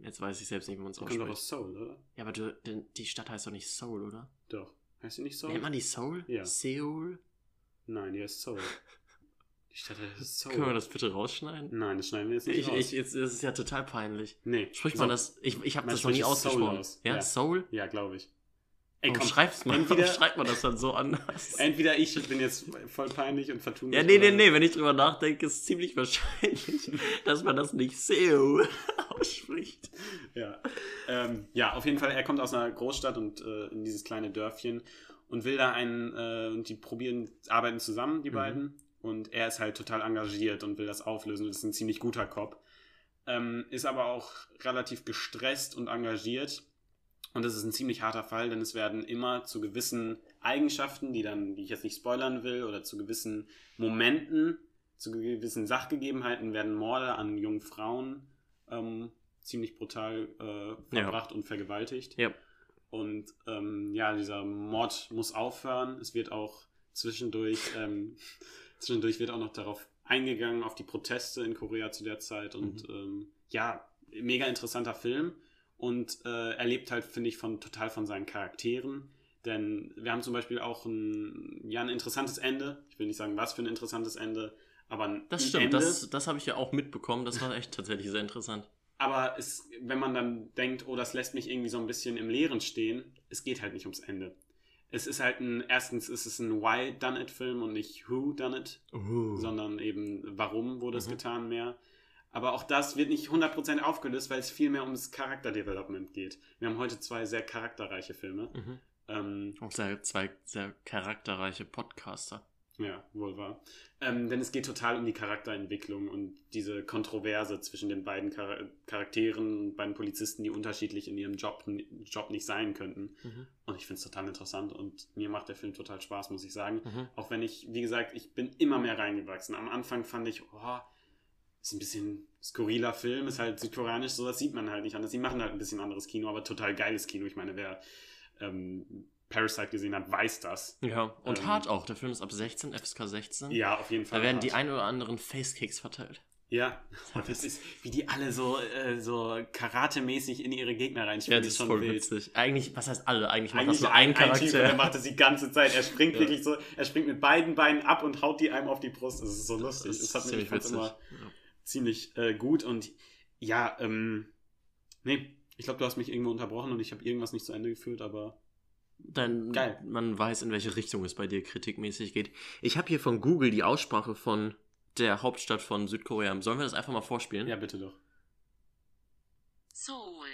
Jetzt weiß ich selbst nicht, wie man es Kommt doch ausspricht. aus Seoul, oder? Ja, aber du, denn die Stadt heißt doch nicht Seoul, oder? Doch. Heißt sie nicht Seoul? Nennt man die Seoul? Ja. Seoul? Nein, die heißt Seoul. Stadt heißt Seoul. Können wir das bitte rausschneiden? Nein, das schneiden wir jetzt nicht Ich, raus. ich, jetzt, das ist ja total peinlich. nee. Spricht So. man das? Ich, ich habe das noch nie ausgesprochen. aus. Ja, Ja. Soul? Ja, glaube ich. Ey, komm, schreibst man, entweder- warum schreibt man das dann so anders? entweder ich bin jetzt voll peinlich und vertue mich. Ja, nee, nee, nee, wenn ich drüber nachdenke, ist ziemlich wahrscheinlich, dass man das nicht Seoul ausspricht. Ja. Ähm, ja, auf jeden Fall, er kommt aus einer Großstadt und äh, in dieses kleine Dörfchen und will da einen, äh, und die probieren, arbeiten zusammen, die Mhm. beiden. Und er ist halt total engagiert und will das auflösen und ist ein ziemlich guter Cop. Ähm, ist aber auch relativ gestresst und engagiert. Und das ist ein ziemlich harter Fall, denn es werden immer zu gewissen Eigenschaften, die dann, die ich jetzt nicht spoilern will, oder zu gewissen Momenten, zu gewissen Sachgegebenheiten werden Morde an jungen Frauen ähm, ziemlich brutal äh, verbracht und vergewaltigt. Ja. Und ähm, ja, dieser Mord muss aufhören. Es wird auch zwischendurch, ähm, zwischendurch wird auch noch darauf eingegangen, auf die Proteste in Korea zu der Zeit. Und ähm, ja, mega interessanter Film. Und äh, er lebt halt, finde ich, von total von seinen Charakteren. Denn wir haben zum Beispiel auch ein, ja, ein interessantes Ende. Ich will nicht sagen, was für ein interessantes Ende, aber ein Das stimmt, Ende. das, das habe ich ja auch mitbekommen. Das war echt tatsächlich sehr interessant. Aber es, wenn man dann denkt, oh, das lässt mich irgendwie so ein bisschen im Leeren stehen, es geht halt nicht ums Ende. Es ist halt ein, erstens ist es ein Why Done It Film und nicht Who Done It, Uh. sondern eben warum wurde es Mhm. getan mehr. Aber auch das wird nicht 100% aufgelöst, weil es viel mehr ums Charakterdevelopment geht. Wir haben heute zwei sehr charakterreiche Filme. Mhm. Ähm, Auch sehr, zwei sehr charakterreiche Podcaster. Ja, wohl wahr. Ähm, denn es geht total um die Charakterentwicklung und diese Kontroverse zwischen den beiden Char Charakteren und beiden Polizisten, die unterschiedlich in ihrem Job, Job nicht sein könnten. Mhm. Und ich finde es total interessant und mir macht der Film total Spaß, muss ich sagen. Mhm. Auch wenn ich, wie gesagt, ich bin immer mehr reingewachsen. Am Anfang fand ich, oh, ist ein bisschen skurriler Film, ist halt südkoreanisch, sowas sieht man halt nicht anders. Die machen halt ein bisschen anderes Kino, aber total geiles Kino. Ich meine, wer ähm, Parasite gesehen hat, weiß das. Ja, und Ähm, hart auch. Der Film ist ab 16, FSK 16. Ja, auf jeden Fall. Da werden hart. die ein oder anderen Facekicks verteilt. Ja, und das ist, wie die alle so, äh, so karatemäßig in ihre Gegner Ja, reinspielen, das ist voll witzig. Eigentlich, was heißt alle? Eigentlich macht Eigentlich das nur ein Typ, und der Charakter. macht das die ganze Zeit. Er springt Ja. wirklich so, er springt mit beiden Beinen ab und haut die einem auf die Brust. Das ist so lustig. Das Das, ist hat mich ziemlich fand witzig. immer Ja. ziemlich äh, gut. Und ja, ähm, nee, ich glaube, du hast mich irgendwo unterbrochen und ich habe irgendwas nicht zu Ende geführt, aber Dann Geil. man weiß, in welche Richtung es bei dir kritikmäßig geht. Ich habe hier von Google die Aussprache von der Hauptstadt von Südkorea. Sollen wir das einfach mal vorspielen? ja, bitte doch. Seoul,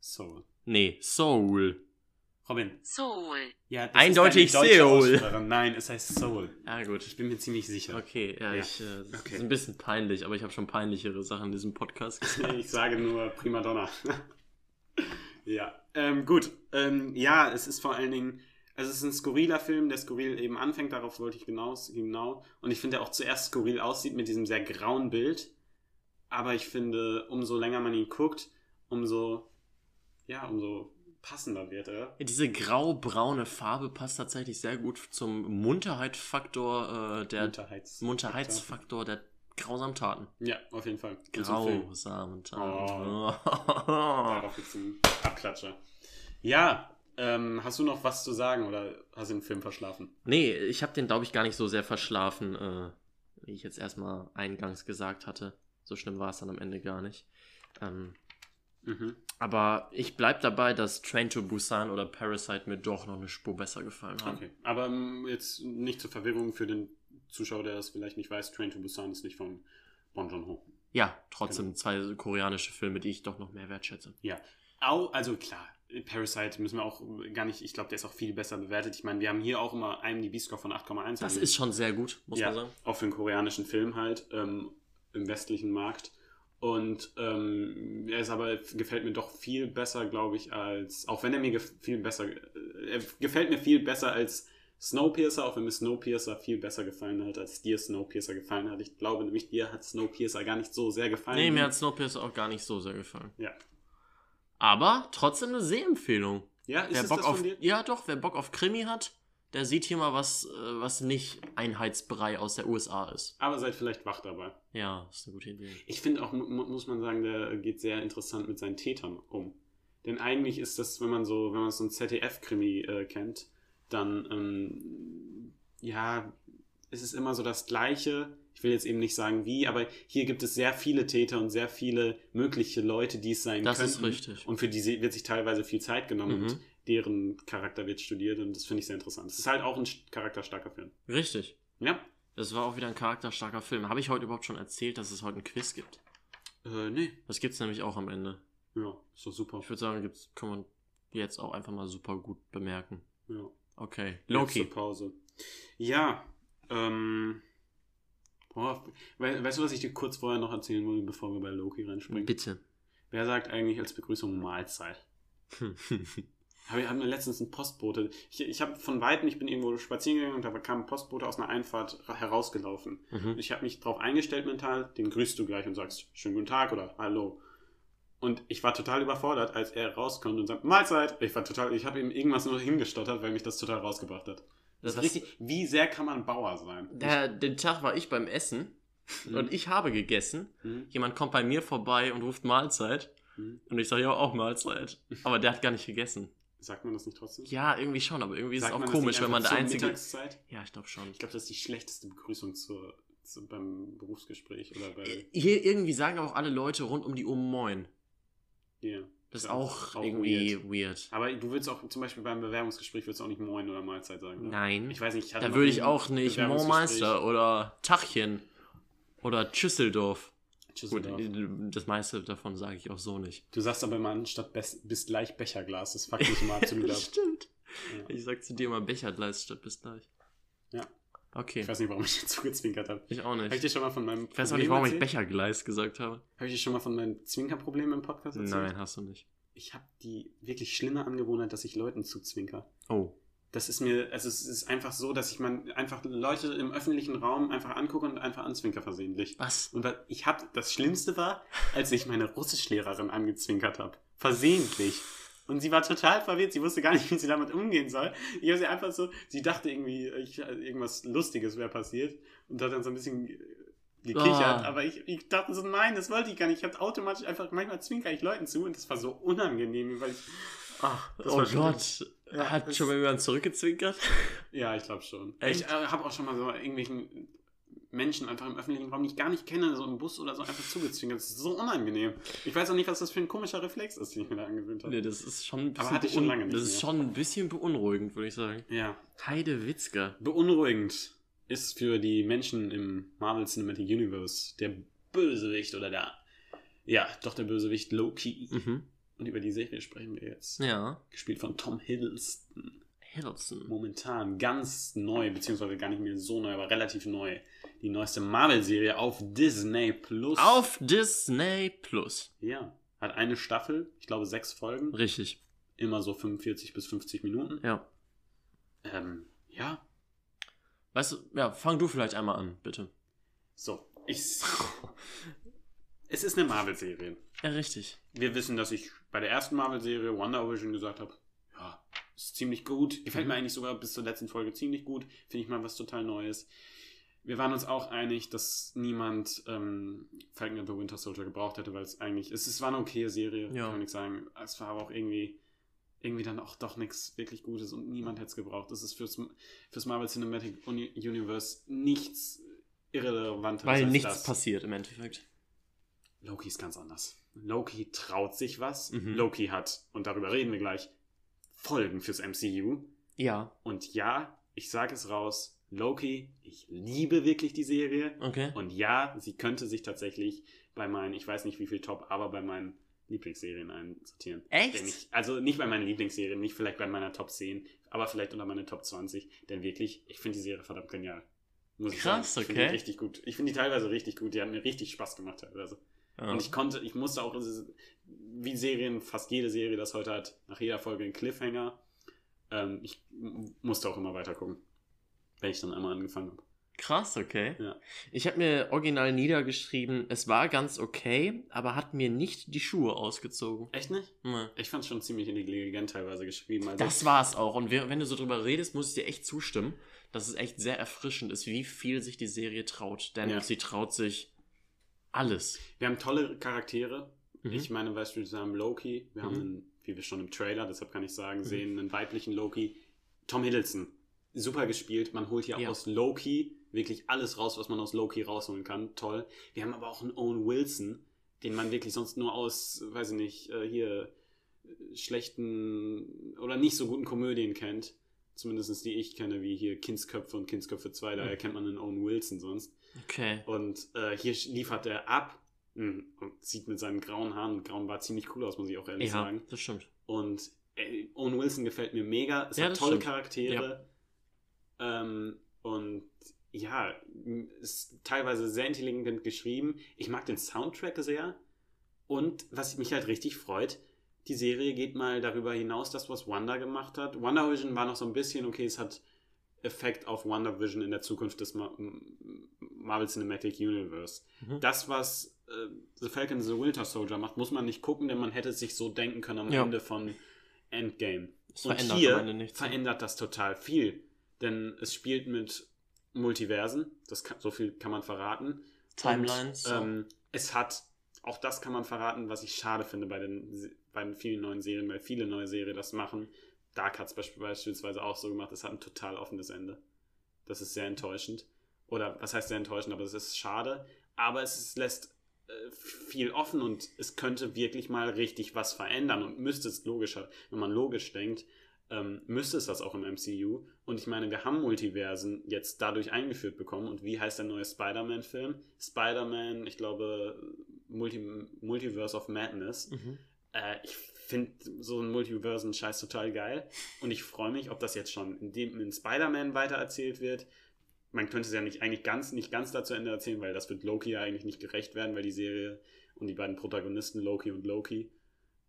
Soul. Nee, Seoul. Robin. Seoul, Ja, das Eindeutig ist deine deutsche Seoul. Aussprache. Nein, es heißt Soul. Ja, gut. Ich bin mir ziemlich sicher. Okay, ja, Ja. ich. Äh, das Okay. ist ein bisschen peinlich, aber ich habe schon peinlichere Sachen in diesem Podcast gesagt. Ich sage nur Primadonna. ja, ähm, gut. Ähm, ja, es ist vor allen Dingen, also es ist ein skurriler Film, der skurril eben anfängt, darauf wollte ich hinaus, genau. Und ich finde, der auch zuerst skurril aussieht mit diesem sehr grauen Bild. Aber ich finde, umso länger man ihn guckt, umso, ja, umso passender wird er. Ja, Diese grau-braune Farbe passt tatsächlich sehr gut zum Munterheitsfaktor äh, der Munterheits Munterheitsfaktor der grausamen Taten. Ja, auf jeden Fall. Grausamen Taten. Darauf jetzt ein Abklatscher. Ja, ähm, hast du noch was zu sagen oder hast du den Film verschlafen? Nee, ich habe den, glaube ich, gar nicht so sehr verschlafen, äh, wie ich jetzt erstmal eingangs gesagt hatte. So schlimm war es dann am Ende gar nicht. Ähm, Mhm. aber ich bleib dabei, dass Train to Busan oder Parasite mir doch noch eine Spur besser gefallen haben. Okay, aber ähm, jetzt nicht zur Verwirrung für den Zuschauer, der das vielleicht nicht weiß, Train to Busan ist nicht von Bon Joon-ho. Ja, trotzdem Genau. zwei koreanische Filme, die ich doch noch mehr wertschätze. Ja, Au, also klar, Parasite müssen wir auch gar nicht, ich glaube, der ist auch viel besser bewertet. Ich meine, wir haben hier auch immer IMDb-Score von 8,1. Das also- ist schon sehr gut, muss ja, man sagen. auch für einen koreanischen Film halt ähm, im westlichen Markt. Und ähm, er ist aber, gefällt mir doch viel besser, glaube ich, als, auch wenn er mir gef viel besser, äh, er gefällt mir viel besser als Snowpiercer, auch wenn mir Snowpiercer viel besser gefallen hat, als dir Snowpiercer gefallen hat. Ich glaube nämlich, dir hat Snowpiercer gar nicht so sehr gefallen. Nee, mir hat Snowpiercer auch gar nicht so sehr gefallen. Ja. Aber trotzdem eine Sehempfehlung. Ja, ist Wer es Bock das auf, von dir? ja, doch, wer Bock auf Krimi hat, der sieht hier mal was, äh, was nicht Einheitsbrei aus der USA ist. Aber seid vielleicht wach dabei. Ja, ist eine gute Idee. Ich finde auch, mu mu- muss man sagen, der geht sehr interessant mit seinen Tätern um. Denn eigentlich ist das, wenn man so, wenn man so ein ZDF-Krimi äh, kennt, dann, ähm, ja, es ist immer so das Gleiche. Ich will jetzt eben nicht sagen wie, aber hier gibt es sehr viele Täter und sehr viele mögliche Leute, die es sein Das könnten. ist richtig. Und für die wird sich teilweise viel Zeit genommen Mhm. und deren Charakter wird studiert und das finde ich sehr interessant. Es ist halt auch ein st- charakterstarker Film. Richtig. Ja? Das war auch wieder ein charakterstarker Film. Habe ich heute überhaupt schon erzählt, dass es heute ein Quiz gibt? Äh, nee. Das gibt es nämlich auch am Ende. Ja, ist doch super. Ich würde sagen, gibt's, kann man jetzt auch einfach mal super gut bemerken. Ja. Okay. Loki. Pause. Ja, ähm. Boah, we weißt du, was ich dir kurz vorher noch erzählen wollte, bevor wir bei Loki reinspringen? Bitte. Wer sagt eigentlich als Begrüßung Mahlzeit? Hab ich habe mir letztens einen Postbote. Ich, ich habe von weitem, ich bin irgendwo spazieren gegangen und da kam ein Postbote aus einer Einfahrt ra- herausgelaufen. mhm. Ich habe mich darauf eingestellt mental, den grüßt du gleich und sagst schönen guten Tag oder Hallo. Und ich war total überfordert, als er rauskommt und sagt Mahlzeit. Ich war total, ich habe ihm irgendwas nur hingestottert, weil mich das total rausgebracht hat. Das ist Das- richtig, wie sehr kann man Bauer sein? Der, den Tag war ich beim Essen Mhm. und ich habe gegessen. Mhm. Jemand kommt bei mir vorbei und ruft Mahlzeit. Mhm. Und ich sage ja auch Mahlzeit. Aber der hat gar nicht gegessen. Sagt man das nicht trotzdem? Ja, irgendwie schon, aber irgendwie ist Sagt es auch komisch, wenn man der Einzige. Mittagszeit? Ja, ich glaube schon. Ich glaube, das ist die schlechteste Begrüßung zur, zu, beim Berufsgespräch oder bei. Hier irgendwie sagen auch alle Leute rund um die Uhr Moin. Ja. Das ist Ja, auch, auch irgendwie weird. Aber du würdest auch, zum Beispiel beim Bewerbungsgespräch, würdest du auch nicht Moin oder Mahlzeit sagen. Oder? Nein. Ich weiß nicht, ich hatte Da würde ich auch nicht Mo Bewerbungsgespräch. Meister oder Tachchen oder Tschüsseldorf. Gut, Tschüsseldorf. das meiste davon sage ich auch so nicht. Du sagst aber immer anstatt bes- bis gleich Becherglas. Das fuckt mich immer absolut ab. Stimmt. Ja. Ich sag zu dir mal Bechergleis statt bis gleich. Ja. Okay. Ich weiß nicht, warum ich dir zugezwinkert habe. Ich auch Habe ich nicht. dir schon mal von meinem Ich weiß auch nicht, warum ich erzählt? Bechergleis gesagt habe. Habe ich dir schon mal von meinem Zwinkerproblem im Podcast erzählt? Nein, hast du nicht. Ich habe die wirklich schlimme Angewohnheit, dass ich Leuten zuzwinker. Oh. Das ist mir, also es ist einfach so, dass ich man einfach Leute im öffentlichen Raum einfach angucke und einfach anzwinker versehentlich. Was? Und ich habe, das Schlimmste war, als ich meine Russischlehrerin angezwinkert habe. Versehentlich. Und sie war total verwirrt. Sie wusste gar nicht, wie sie damit umgehen soll. Ich habe sie einfach so, sie dachte irgendwie, ich, irgendwas Lustiges wäre passiert und hat dann so ein bisschen gekichert. Ah. Aber ich, ich dachte so, nein, das wollte ich gar nicht. Ich habe automatisch einfach, manchmal zwinker ich Leuten zu und das war so unangenehm, weil ich, ach, das oh war. Gott. Ja, Hat schon mal jemand zurückgezwinkert? Ja, ich glaube schon. Echt? Ich äh, habe auch schon mal so irgendwelchen Menschen einfach im öffentlichen Raum, die ich gar nicht kenne, so im Bus oder so einfach zugezwingert. Das ist so unangenehm. Ich weiß auch nicht, was das für ein komischer Reflex ist, den ich mir da angewöhnt habe. Nee, das ist schon ein bisschen, Aber hatte ich schon lange nicht das ist mehr. schon ein bisschen beunruhigend, würde ich sagen. Ja. Heide Witzka. Beunruhigend ist für die Menschen im Marvel Cinematic Universe der Bösewicht oder der, ja, doch der Bösewicht Loki. Mhm. Und über die Serie sprechen wir jetzt. Ja. Gespielt von Tom Hiddleston. Hiddleston. momentan ganz neu, beziehungsweise gar nicht mehr so neu, aber relativ neu. Die neueste Marvel-Serie auf Disney Plus. Auf Disney Plus. Ja. Hat eine Staffel, ich glaube sechs Folgen, Richtig. immer so 45 bis 50 Minuten. Ja. Ähm, ja. Weißt du, ja, fang du vielleicht einmal an, bitte. So, ich. es ist eine Marvel-Serie. Ja, richtig. Wir wissen, dass ich bei der ersten Marvel-Serie Wonder Vision gesagt habe, ja, ist ziemlich gut. Gefällt mir eigentlich sogar bis zur letzten Folge ziemlich gut. Finde ich mal was total Neues. Wir waren uns auch einig, dass niemand ähm, Falcon and the Winter Soldier gebraucht hätte, weil es eigentlich, es, es war eine okay Serie, Ja. kann man nicht sagen. Es war aber auch irgendwie, irgendwie dann auch doch nichts wirklich Gutes und niemand hätte es gebraucht. Das ist fürs, fürs Marvel Cinematic Uni Universe nichts Irrelevantes. Weil nichts das. passiert im Endeffekt. Loki ist ganz anders. Loki traut sich was. Mhm. Loki hat, und darüber reden wir gleich, Folgen fürs MCU. Ja. Und ja, ich sage es raus, Loki, ich liebe wirklich die Serie. Okay. Und ja, sie könnte sich tatsächlich bei meinen, ich weiß nicht wie viel Top, aber bei meinen Lieblingsserien einsortieren. Echt? Ich, also nicht bei meinen Lieblingsserien, nicht vielleicht bei meiner Top 10, aber vielleicht unter meine Top 20. Denn wirklich, ich finde die Serie verdammt genial. Muss ich Krass, sagen. Ich finde okay. die richtig gut. Ich finde die teilweise richtig gut. Die hat mir richtig Spaß gemacht teilweise. Ja. Und ich konnte, ich musste auch, wie Serien, fast jede Serie das heute hat, nach jeder Folge einen Cliffhanger. Ähm, ich musste auch immer weiter gucken, wenn ich dann einmal angefangen habe. Krass, okay. Ja. Ich habe mir original niedergeschrieben, es war ganz okay, aber hat mir nicht die Schuhe ausgezogen. Echt nicht? Nee. Ich fand es schon ziemlich intelligent teilweise geschrieben. Also, Das war's auch. Und wenn du so drüber redest, muss ich dir echt zustimmen, dass es echt sehr erfrischend ist, wie viel sich die Serie traut. Denn Ja. sie traut sich alles. wir haben tolle Charaktere. Mhm. Ich meine, beispielsweise haben Loki, wir haben, Mhm. einen, wie wir schon im Trailer, deshalb kann ich sagen, sehen, einen weiblichen Loki. Tom Hiddleston, super gespielt. Man holt hier Ja. aus Loki wirklich alles raus, was man aus Loki rausholen kann. Toll. Wir haben aber auch einen Owen Wilson, den man wirklich sonst nur aus, weiß ich nicht, äh, hier äh, schlechten oder nicht so guten Komödien kennt. Zumindest die ich kenne, wie hier Kindsköpfe und Kindsköpfe 2, da Mhm. erkennt man einen Owen Wilson sonst. Okay. Und äh, hier liefert er ab mh, und sieht mit seinen grauen Haaren und grauen Bart ziemlich cool aus, muss ich auch ehrlich Ja, sagen. das stimmt. Und äh, Owen Wilson gefällt mir mega. Es Ja, hat tolle stimmt. Charaktere. Ähm, und ja, ist teilweise sehr intelligent geschrieben. Ich mag den Soundtrack sehr. Und was mich halt richtig freut, die Serie geht mal darüber hinaus, das, was Wanda gemacht hat. Wonder Vision war noch so ein bisschen, okay, es hat Effekt auf Wonder Vision in der Zukunft des Marvel Cinematic Universe. Mhm. Das, was äh, The Falcon and the Winter Soldier macht, muss man nicht gucken, denn man hätte es sich so denken können am Ja. Ende von Endgame. Es Und verändert hier verändert das total viel. Denn es spielt mit Multiversen, das kann, so viel kann man verraten. Timelines. Und, ähm, es hat, auch das kann man verraten, was ich schade finde bei den, bei den vielen neuen Serien, weil viele neue Serien das machen. Dark hat es beispielsweise auch so gemacht, es hat ein total offenes Ende. Das ist sehr enttäuschend. Oder was heißt sehr enttäuschend, aber es ist schade. Aber es ist, lässt äh, viel offen und es könnte wirklich mal richtig was verändern und müsste es logischer, wenn man logisch denkt, ähm, müsste es das auch im MCU. Und ich meine, wir haben Multiversen jetzt dadurch eingeführt bekommen. Und wie heißt der neue Spider-Man-Film? Spider-Man, ich glaube, Multi Multiverse of Madness. Mhm. Äh, ich finde so ein Multiversen-Scheiß total geil. Und ich freue mich, ob das jetzt schon in, dem- in Spider-Man weitererzählt wird. Man könnte es ja nicht eigentlich ganz, nicht ganz dazu Ende erzählen, weil das wird Loki ja eigentlich nicht gerecht werden, weil die Serie und die beiden Protagonisten, Loki und Loki,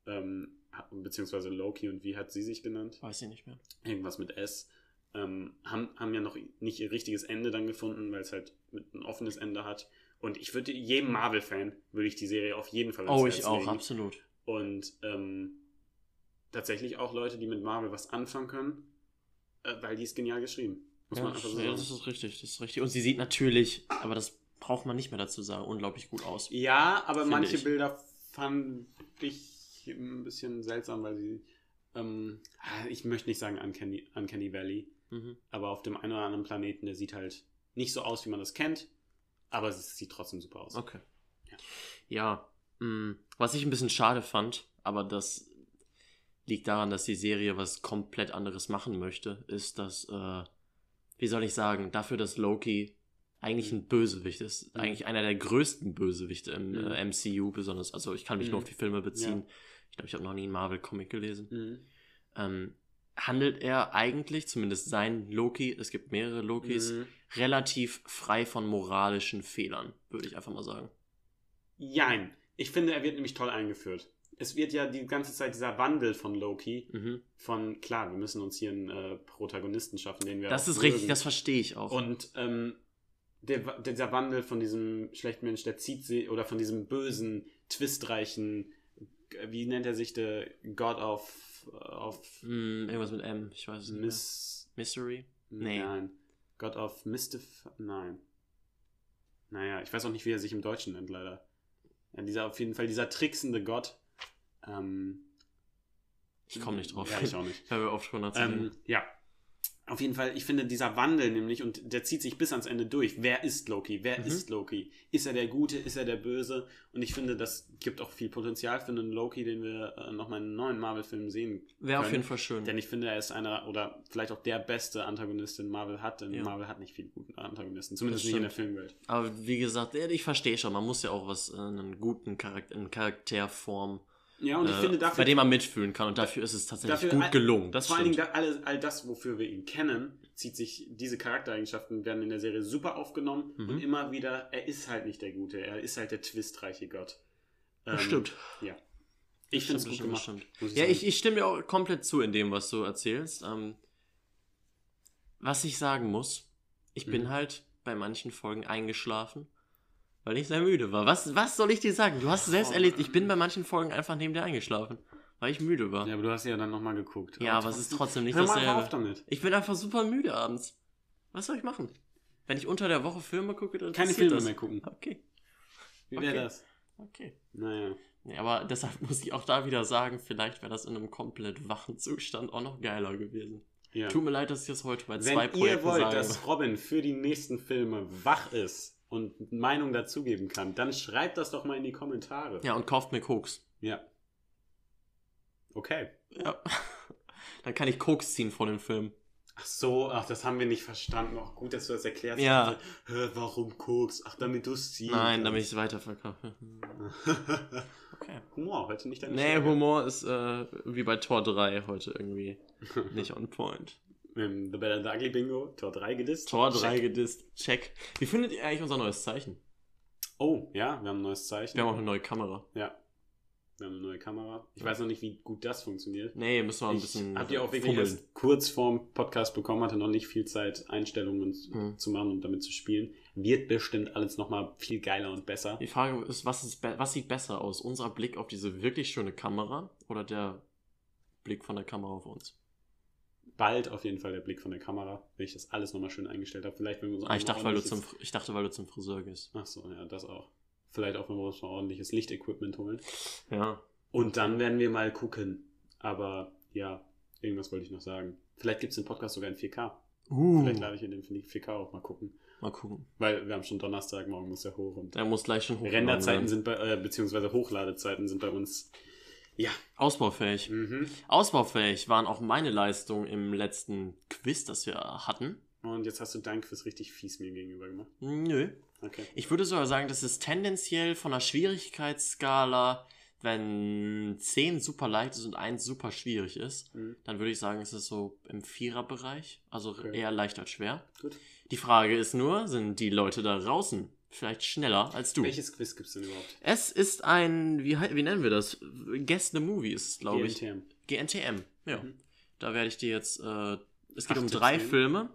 ähm, beziehungsweise Loki und wie hat sie sich genannt? Weiß ich nicht mehr. irgendwas mit S, ähm, haben, haben ja noch nicht ihr richtiges Ende dann gefunden, weil es halt mit ein offenes Ende hat. Und ich würde jedem Marvel-Fan würde ich die Serie auf jeden Fall ans Oh, ich auch, absolut. Und ähm, tatsächlich auch Leute, die mit Marvel was anfangen können, äh, weil die ist genial geschrieben. Muss Ja, man das, einfach so ja, sagen. das ist richtig, das ist richtig. Und sie sieht natürlich, aber das braucht man nicht mehr dazu sagen, unglaublich gut aus. Ja, aber manche ich. Bilder fand ich ein bisschen seltsam, weil sie, ähm, ah, ich möchte nicht sagen Uncanny, Uncanny Valley, Mhm. aber auf dem einen oder anderen Planeten, der sieht halt nicht so aus, wie man das kennt, aber es sieht trotzdem super aus. Okay. Ja. Ja, mh, was ich ein bisschen schade fand, aber das liegt daran, dass die Serie was komplett anderes machen möchte, ist, dass, äh, wie soll ich sagen, dafür, dass Loki eigentlich ein Bösewicht ist, Mhm. eigentlich einer der größten Bösewichte im Mhm. äh, MCU, besonders, also ich kann mich nur Mhm. auf die Filme beziehen. Ja. Ich glaube, ich habe noch nie einen Marvel-Comic gelesen. Mhm. Ähm, handelt er eigentlich, zumindest sein Loki, es gibt mehrere Lokis, Mhm. relativ frei von moralischen Fehlern, würde ich einfach mal sagen. Jein. Ich finde, er wird nämlich toll eingeführt. Es wird ja die ganze Zeit dieser Wandel von Loki, Mhm. von, klar, wir müssen uns hier einen äh, Protagonisten schaffen, den wir Das ist richtig, mögen. das verstehe ich auch. Und ähm, der, dieser Wandel von diesem schlechten Mensch, der zieht sie, oder von diesem bösen, twistreichen, äh, wie nennt er sich, der God of, of Hm, irgendwas mit M, ich weiß es nicht. Miss. Mystery? Nee. Nein. God of Mystif. Nein. Naja, ich weiß auch nicht, wie er sich im Deutschen nennt, leider. Ja, dieser, auf jeden Fall dieser tricksende Gott. Ähm, Ich komme nicht drauf. Ja, ich auch nicht. Ich habe oft schon erzählt. Ähm, ja. Auf jeden Fall, ich finde dieser Wandel nämlich, und der zieht sich bis ans Ende durch. Wer ist Loki? Wer Mhm. ist Loki? Ist er der Gute? Ist er der Böse? Und ich finde, das gibt auch viel Potenzial für einen Loki, den wir äh, nochmal in einem neuen Marvel-Film sehen. Wäre auf jeden Fall schön. Denn ich finde, er ist einer oder vielleicht auch der beste Antagonist, den Marvel hat, denn Ja. Marvel hat nicht viele gute Antagonisten, zumindest nicht in der. Filmwelt. Aber wie gesagt, ich verstehe schon, man muss ja auch was, äh, einen guten Charakter, in Charakterform, Ja, und ich äh, finde dafür, bei dem man mitfühlen kann. Und dafür ist es tatsächlich gut all- gelungen. Das vor allen Dingen stimmt. da, alles, all das, wofür wir ihn kennen, zieht sich, diese Charaktereigenschaften werden in der Serie super aufgenommen Mhm. und immer wieder, er ist halt nicht der Gute, er ist halt der twistreiche Gott. Ähm, stimmt. Ja. Ich finde es Stimmt, gut stimmt, gemacht. stimmt. muss Ja, ich, ich stimme dir auch komplett zu in dem, was du erzählst. Ähm, was ich sagen muss, ich bin Mhm. halt bei manchen Folgen eingeschlafen, weil ich sehr müde war. Was, was soll ich dir sagen? Du hast es selbst Oh. erlebt, ich bin bei manchen Folgen einfach neben dir eingeschlafen, weil ich müde war. Ja, Ja, aber du hast ja dann nochmal geguckt. aber es ist trotzdem nicht Hör mal dasselbe. auf damit. Ich bin einfach super müde abends. Was soll ich machen? Wenn ich unter der Woche Filme gucke, dann Keine Filme das. mehr gucken. Okay, Wie wäre Okay. das? okay. Naja. Ja, aber deshalb muss ich auch da wieder sagen, vielleicht wäre das in einem komplett wachen Zustand auch noch geiler gewesen. Ja. Tut mir leid, dass ich das heute bei Wenn zwei ihr Projekten wollt, sage. dass Robin für die nächsten Filme wach ist und Meinung dazugeben kann, dann schreibt das doch mal in die Kommentare. Ja, und kauft mir Koks. Ja. Okay. Ja. Dann kann ich Koks ziehen vor dem Film. Ach so, ach, das haben wir nicht verstanden. Auch gut, dass du das erklärst. Ja. Dachte, Hä, warum Koks? Ach, damit du es ziehen Nein, damit ich es weiterverkaufe. Okay. Humor, heute nicht deine Nee, Stärke. Humor ist äh, wie bei Tor 3 heute irgendwie nicht on point. Im The Better and the Ugly Bingo, Tor 3 gedisst. Tor 3 Check. gedisst, check. Wie findet ihr eigentlich unser neues Zeichen? Oh, ja, wir haben ein neues Zeichen. Wir haben auch eine neue Kamera. Ja. Wir haben eine neue Kamera. Ich weiß noch nicht, wie gut das funktioniert. Nee, müssen wir ein Ich bisschen habe die auch wirklich fummeln. erst kurz vorm Podcast bekommen, hatte noch nicht viel Zeit, Einstellungen Hm. zu machen und damit zu spielen. Wird bestimmt alles nochmal viel geiler und besser. Die Frage ist, was, ist was sieht besser aus? Unser Blick auf diese wirklich schöne Kamera oder der Blick von der Kamera auf uns? Bald auf jeden Fall der Blick von der Kamera, wenn ich das alles nochmal schön eingestellt habe. Vielleicht, wenn wir so Ah, ich, dachte, weil du zum, ich dachte, weil du zum Friseur gehst. Ach so, ja, das auch. Vielleicht auch, wenn wir uns mal ordentliches Lichtequipment holen. Ja. Und dann werden wir mal gucken. Aber ja, irgendwas wollte ich noch sagen. Vielleicht gibt es den Podcast sogar in 4K. Uh, Vielleicht lade ich in den Ficker auch mal gucken. mal gucken. Weil wir haben schon Donnerstag, morgen muss er hoch und Der muss gleich schon hoch. Renderzeiten sind bei, äh, beziehungsweise Hochladezeiten sind bei uns. Ja. Ausbaufähig. Mhm. Ausbaufähig waren auch meine Leistungen im letzten Quiz, das wir hatten. Und jetzt hast du dein Quiz richtig fies mir gegenüber gemacht. Nö. Okay. Ich würde sogar sagen, das ist tendenziell von der Schwierigkeitsskala, wenn 10 super leicht ist und 1 super schwierig ist, Mhm. dann würde ich sagen, es ist so im Viererbereich, also Okay. eher leicht als schwer. Gut. Die Frage ist nur, sind die Leute da draußen vielleicht schneller als du? Welches Quiz gibt es denn überhaupt? Es ist ein, wie, wie nennen wir das? Guess the Movie ist es, glaube ich. GNTM. GNTM, ja. Mhm. Da werde ich dir jetzt, äh, es geht Acht um Tipps drei geben. Filme,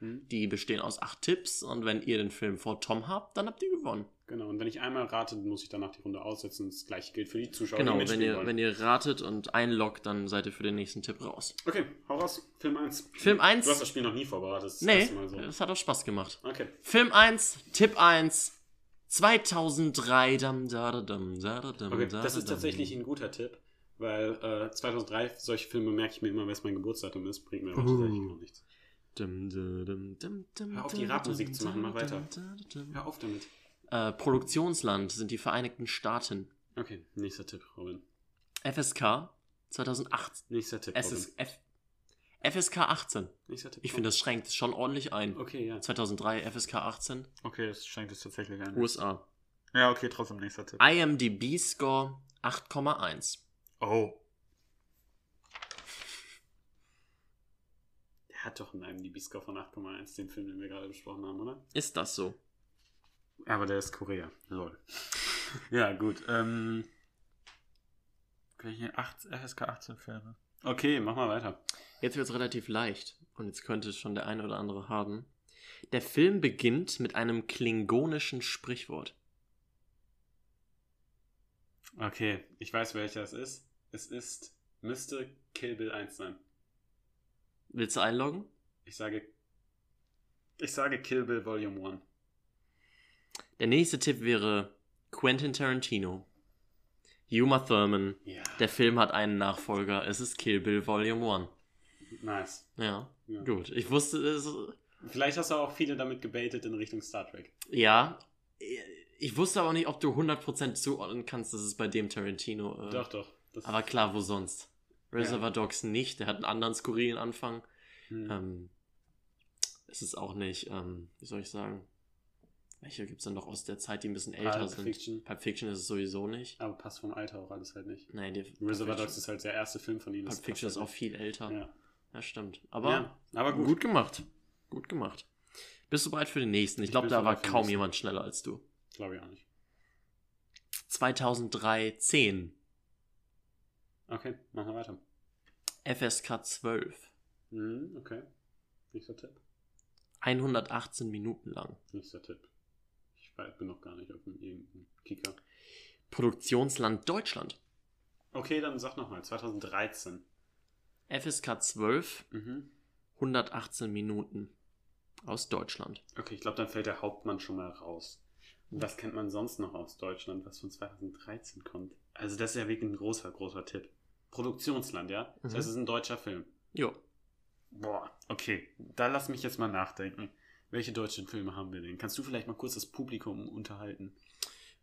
Mhm. die bestehen aus acht Tipps und wenn ihr den Film vor Tom habt, dann habt ihr gewonnen. Genau. Und wenn ich einmal rate, muss ich danach die Runde aussetzen. Das gleiche gilt für die Zuschauer, Genau, die wenn ihr, wollen. wenn ihr ratet und einloggt, dann seid ihr für den nächsten Tipp raus. Okay, hau raus. Film 1. Film 1. Du hast das Spiel noch nie vorbereitet. Das das Nee, Mal so. es hat auch Spaß gemacht. Okay. Film 1, Tipp 1, 2003. Dam, da, da, dam, da, da, dam, Okay, da, das da, ist tatsächlich ein guter Tipp, weil äh, 2003, solche Filme merke ich mir immer, was mein Geburtsdatum ist, bringt mir aber Uh. tatsächlich noch nichts. Dum, dum, dum, Hör auf, die dum, zu machen, mach weiter. Hör auf damit. Äh, Produktionsland sind die Vereinigten Staaten. Okay, nächster Tipp, Robin. FSK 2008. Nächster Tipp, Robin. F FSK 18. Nächster Tipp. Ich finde, das schränkt es schon ordentlich ein. Okay, ja. 2003 FSK 18, Okay, das schenkt es tatsächlich ein. USA. Ja, okay, trotzdem nächster Tipp. IMDb Score 8,1. Oh. Der hat doch einen IMDb-Score von 8,1, den Film, den wir gerade besprochen haben, oder? Ist das so? Aber der ist Korea. Lol. ja, gut. Ähm, Welche 8, FSK 18 Filme? okay, mach mal weiter. Jetzt wird es relativ leicht und jetzt könnte es schon der eine oder andere haben. Der Film beginnt mit einem klingonischen Sprichwort. Okay, ich weiß, welcher es ist. Es ist, müsste Kill Bill 1 sein. Willst du einloggen? Ich sage, ich sage Kill Bill Volume 1. Der nächste Tipp wäre Quentin Tarantino. Uma Thurman. Ja. Der Film hat einen Nachfolger. Es ist Kill Bill Volume 1. Nice. Ja, Ja. gut. Ich wusste es. Vielleicht hast du auch viele damit gebaitet in Richtung Star Trek. Ja. Ich wusste aber nicht, ob du 100% zuordnen kannst, dass es bei dem Tarantino. Äh, Doch, doch. Das Aber klar, wo sonst? Reservoir Dogs nicht. Der hat einen anderen skurrilen Anfang. Hm. Ähm, es ist auch nicht, ähm, wie soll ich sagen, welche gibt es denn noch aus der Zeit, die ein bisschen älter Pulp sind? Fiction. Pulp Fiction ist es sowieso nicht. Aber passt vom Alter auch alles halt nicht. Nein, die Reservoir Dogs ist halt der erste Film von ihnen. Pulp Fiction ist passt auch viel älter. halt Ja, nicht. stimmt. Aber ja, aber gut. gut. gemacht. Gut gemacht. Bist du bereit für den nächsten? Ich Ich glaube, da war kaum jemand schneller als du. Glaube ich auch nicht. 2003 10. Okay, machen wir weiter. FSK 12. Mhm, okay. Nächster Tipp. 118 Minuten lang. Nächster Tipp. Ich weiß, bin noch gar nicht auf irgendeinem Kicker. Produktionsland Deutschland. Okay, dann sag nochmal. 2013. FSK 12. Mhm. 118 Minuten. Aus Deutschland. Okay, ich glaube, dann fällt der Hauptmann schon mal raus. Und was kennt man sonst noch aus Deutschland, was von 2013 kommt? Also das ist ja wirklich ein großer, großer Tipp. Produktionsland, ja? Das Mhm. es ist ein deutscher Film. Jo. Boah, okay. Da lass mich jetzt mal nachdenken. Welche deutschen Filme haben wir denn? Kannst du vielleicht mal kurz das Publikum unterhalten?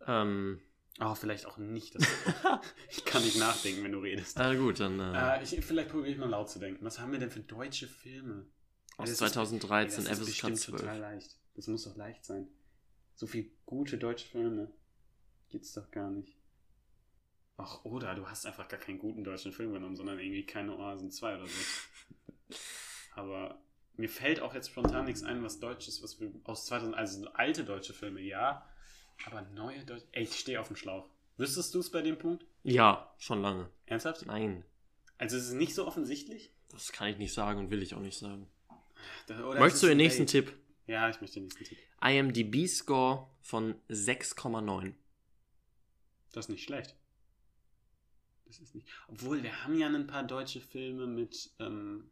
Ähm, Oh, vielleicht auch nicht. Ich kann nicht nachdenken, wenn du redest. na gut, dann äh, Äh, ich, vielleicht probiere ich mal laut zu denken. Was haben wir denn für deutsche Filme? aus das ist- 2013 Ey, das ist bestimmt 12. total leicht. Das muss doch leicht sein. So viel gute deutsche Filme gibt's doch gar nicht. Ach, oder du hast einfach gar keinen guten deutschen Film genommen, sondern irgendwie keine Oasen 2 oder so. Aber mir fällt auch jetzt spontan nichts ein, was Deutsches, was wir aus 2000, also alte deutsche Filme, ja, aber neue deutsche. Ey, ich stehe auf dem Schlauch. Wüsstest du es bei dem Punkt? Ja, schon lange. Ernsthaft? Nein, Also es ist nicht so offensichtlich? das kann ich nicht sagen und will ich auch nicht sagen. Da- Möchtest du es den nächsten? Tipp? Ja, ich möchte den nächsten Tipp. IMDb-Score von 6,9. Das ist nicht schlecht. Das ist nicht. Obwohl, wir haben ja ein paar deutsche Filme mit, ähm,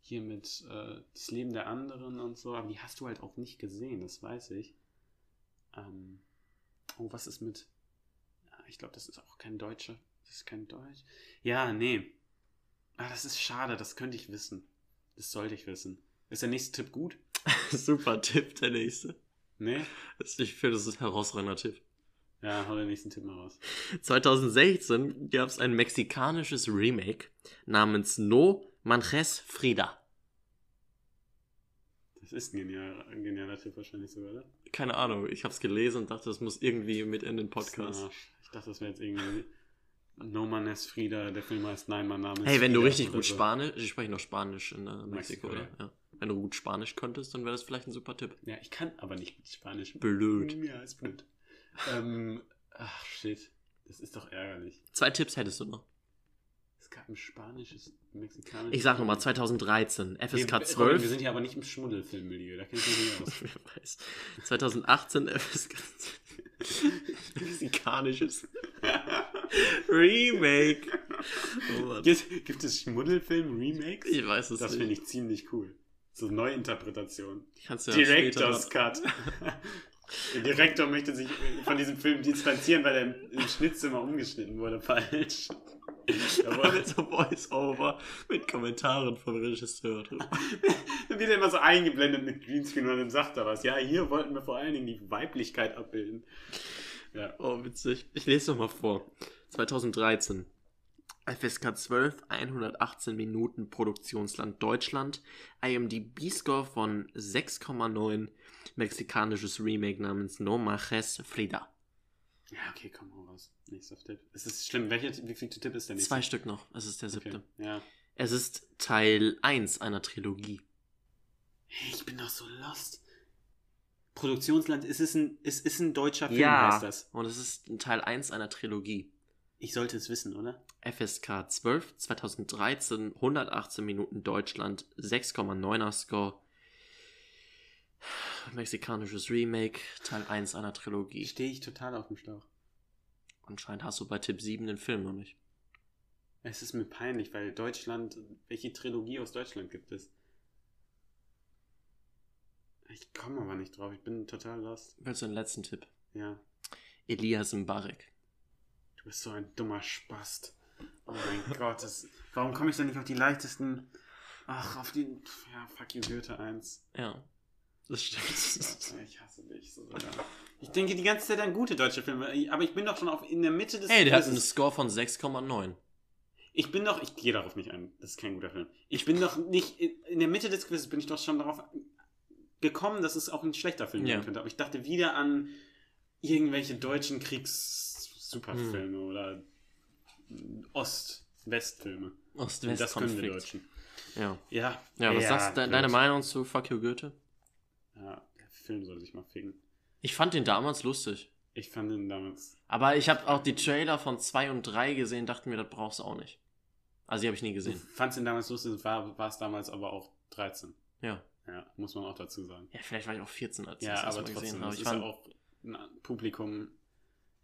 hier mit äh, Das Leben der anderen und so, aber die hast du halt auch nicht gesehen, das weiß ich. Ähm, oh, was ist mit. Ich glaube, das ist auch kein Deutscher. Das ist kein Deutsch. Ja, nee. Ah, das ist schade, das könnte ich wissen. Das sollte ich wissen. Ist der nächste Tipp gut? Super Tipp, der nächste. Nee? Das- Ich finde, das ist ein herausragender Tipp. Ja, hau den nächsten Tipp mal raus. 2016 gab es ein mexikanisches Remake namens No Manches Frida. Das ist ein genialer, ein genialer Tipp wahrscheinlich sogar, oder? Keine Ahnung, ich habe es gelesen und dachte, das muss irgendwie mit in den Podcast. Ich dachte, das wäre jetzt irgendwie No Man es Frida, der Film heißt Nein, mein Name ist Hey, wenn du Frida richtig oder gut so. Spanisch, ich spreche noch Spanisch in äh, Mexiko, Mexiko, oder? Ja. Wenn du gut Spanisch könntest, dann wäre das vielleicht ein super Tipp. Ja, ich kann aber nicht gut Spanisch. Blöd. Ja, ist blöd. ähm, ach, shit. Das ist doch ärgerlich. Zwei Tipps hättest du noch. Gab ein spanisches, mexikanisches... Ich sag nochmal, 2020, FSK Wir, Robin, 12. wir sind hier aber nicht im Schmuddelfilmmilieu, da kenn ich mich nicht aus. Wer weiß. 2018 FSK Mexikanisches Remake. Oh gibt, gibt es Schmuddelfilm-Remakes? Ich weiß es Das nicht. finde ich ziemlich cool. So Neuinterpretation. Kannst du ja Director's Cut. Der Direktor möchte sich von diesem Film distanzieren, weil er im, im Schnittzimmer umgeschnitten wurde falsch. Aber mit so Voice-Over mit Kommentaren vom Regisseur. dann wird er immer so eingeblendet mit Greenscreen und dann sagt er was. Ja, hier wollten wir vor allen Dingen die Weiblichkeit abbilden. Ja. Oh, witzig. Ich lese noch mal vor. 2013. FSK 12, 118 Minuten Produktionsland Deutschland. IMDb-Score von 6,9. Mexikanisches Remake namens No Majes Frida. Ja, okay, komm hau raus. Nächster Tipp. Es ist schlimm. Welcher, wie viel Tipp ist der nächste? Zwei Stück noch. Es ist der siebte. Okay. Ja. Es ist Teil 1 einer Trilogie. Hey, ich bin doch so lost. Produktionsland, es ist ein, es ist ein deutscher Film, ja. heißt das. Und es ist Teil 1 einer Trilogie. Ich sollte es wissen, oder? FSK 12, 2013, 118 Minuten Deutschland, 6,9er Score. Mexikanisches Remake, Teil 1 einer Trilogie. Stehe ich total auf dem Schlauch. Anscheinend hast du bei Tipp 7 den Film noch nicht. Es ist mir peinlich, weil Deutschland, welche Trilogie aus Deutschland gibt es? Ich komme aber nicht drauf, ich bin total lost. Willst du den letzten Tipp? Ja, Elias Mbarek. du bist so ein dummer Spast. Oh mein Gott, das, warum komme ich denn nicht auf die leichtesten... Ach, auf die... Ja, fuck you, Goethe 1. Ja, das stimmt. Ich hasse dich so sehr. Ich denke die ganze Zeit an gute deutsche Filme, aber ich bin doch schon auf, in der Mitte des Hey, der hat einen Quizzes. Score von 6,9. Ich bin doch, ich gehe darauf nicht ein, das ist kein guter Film. Ich bin doch nicht, in der Mitte des Quizzes bin ich doch schon darauf gekommen, dass es auch ein schlechter Film Ja. sein könnte. Aber ich dachte wieder an irgendwelche deutschen Kriegs-Superfilme Hm. oder Ost-West-Filme. Und Das können wir Ost-West-Konflikt. Deutschen. Ja. Ja, Ja, was sagst du, deine Meinung zu Fuck You Goethe? Ja, der Film soll sich mal ficken. Ich fand den damals lustig. Ich fand ihn damals. Aber ich habe auch die Trailer von 2 und 3 gesehen, dachte mir, das brauchst du auch nicht. Also die habe ich nie Du gesehen. fandst ihn damals lustig, war, es damals aber auch 13. Ja. Ja, muss man auch dazu sagen. Ja, vielleicht war ich auch 14, als ich Ja, das erste aber Mal trotzdem, gesehen habe. das Ich ist ja auch ein Publikum.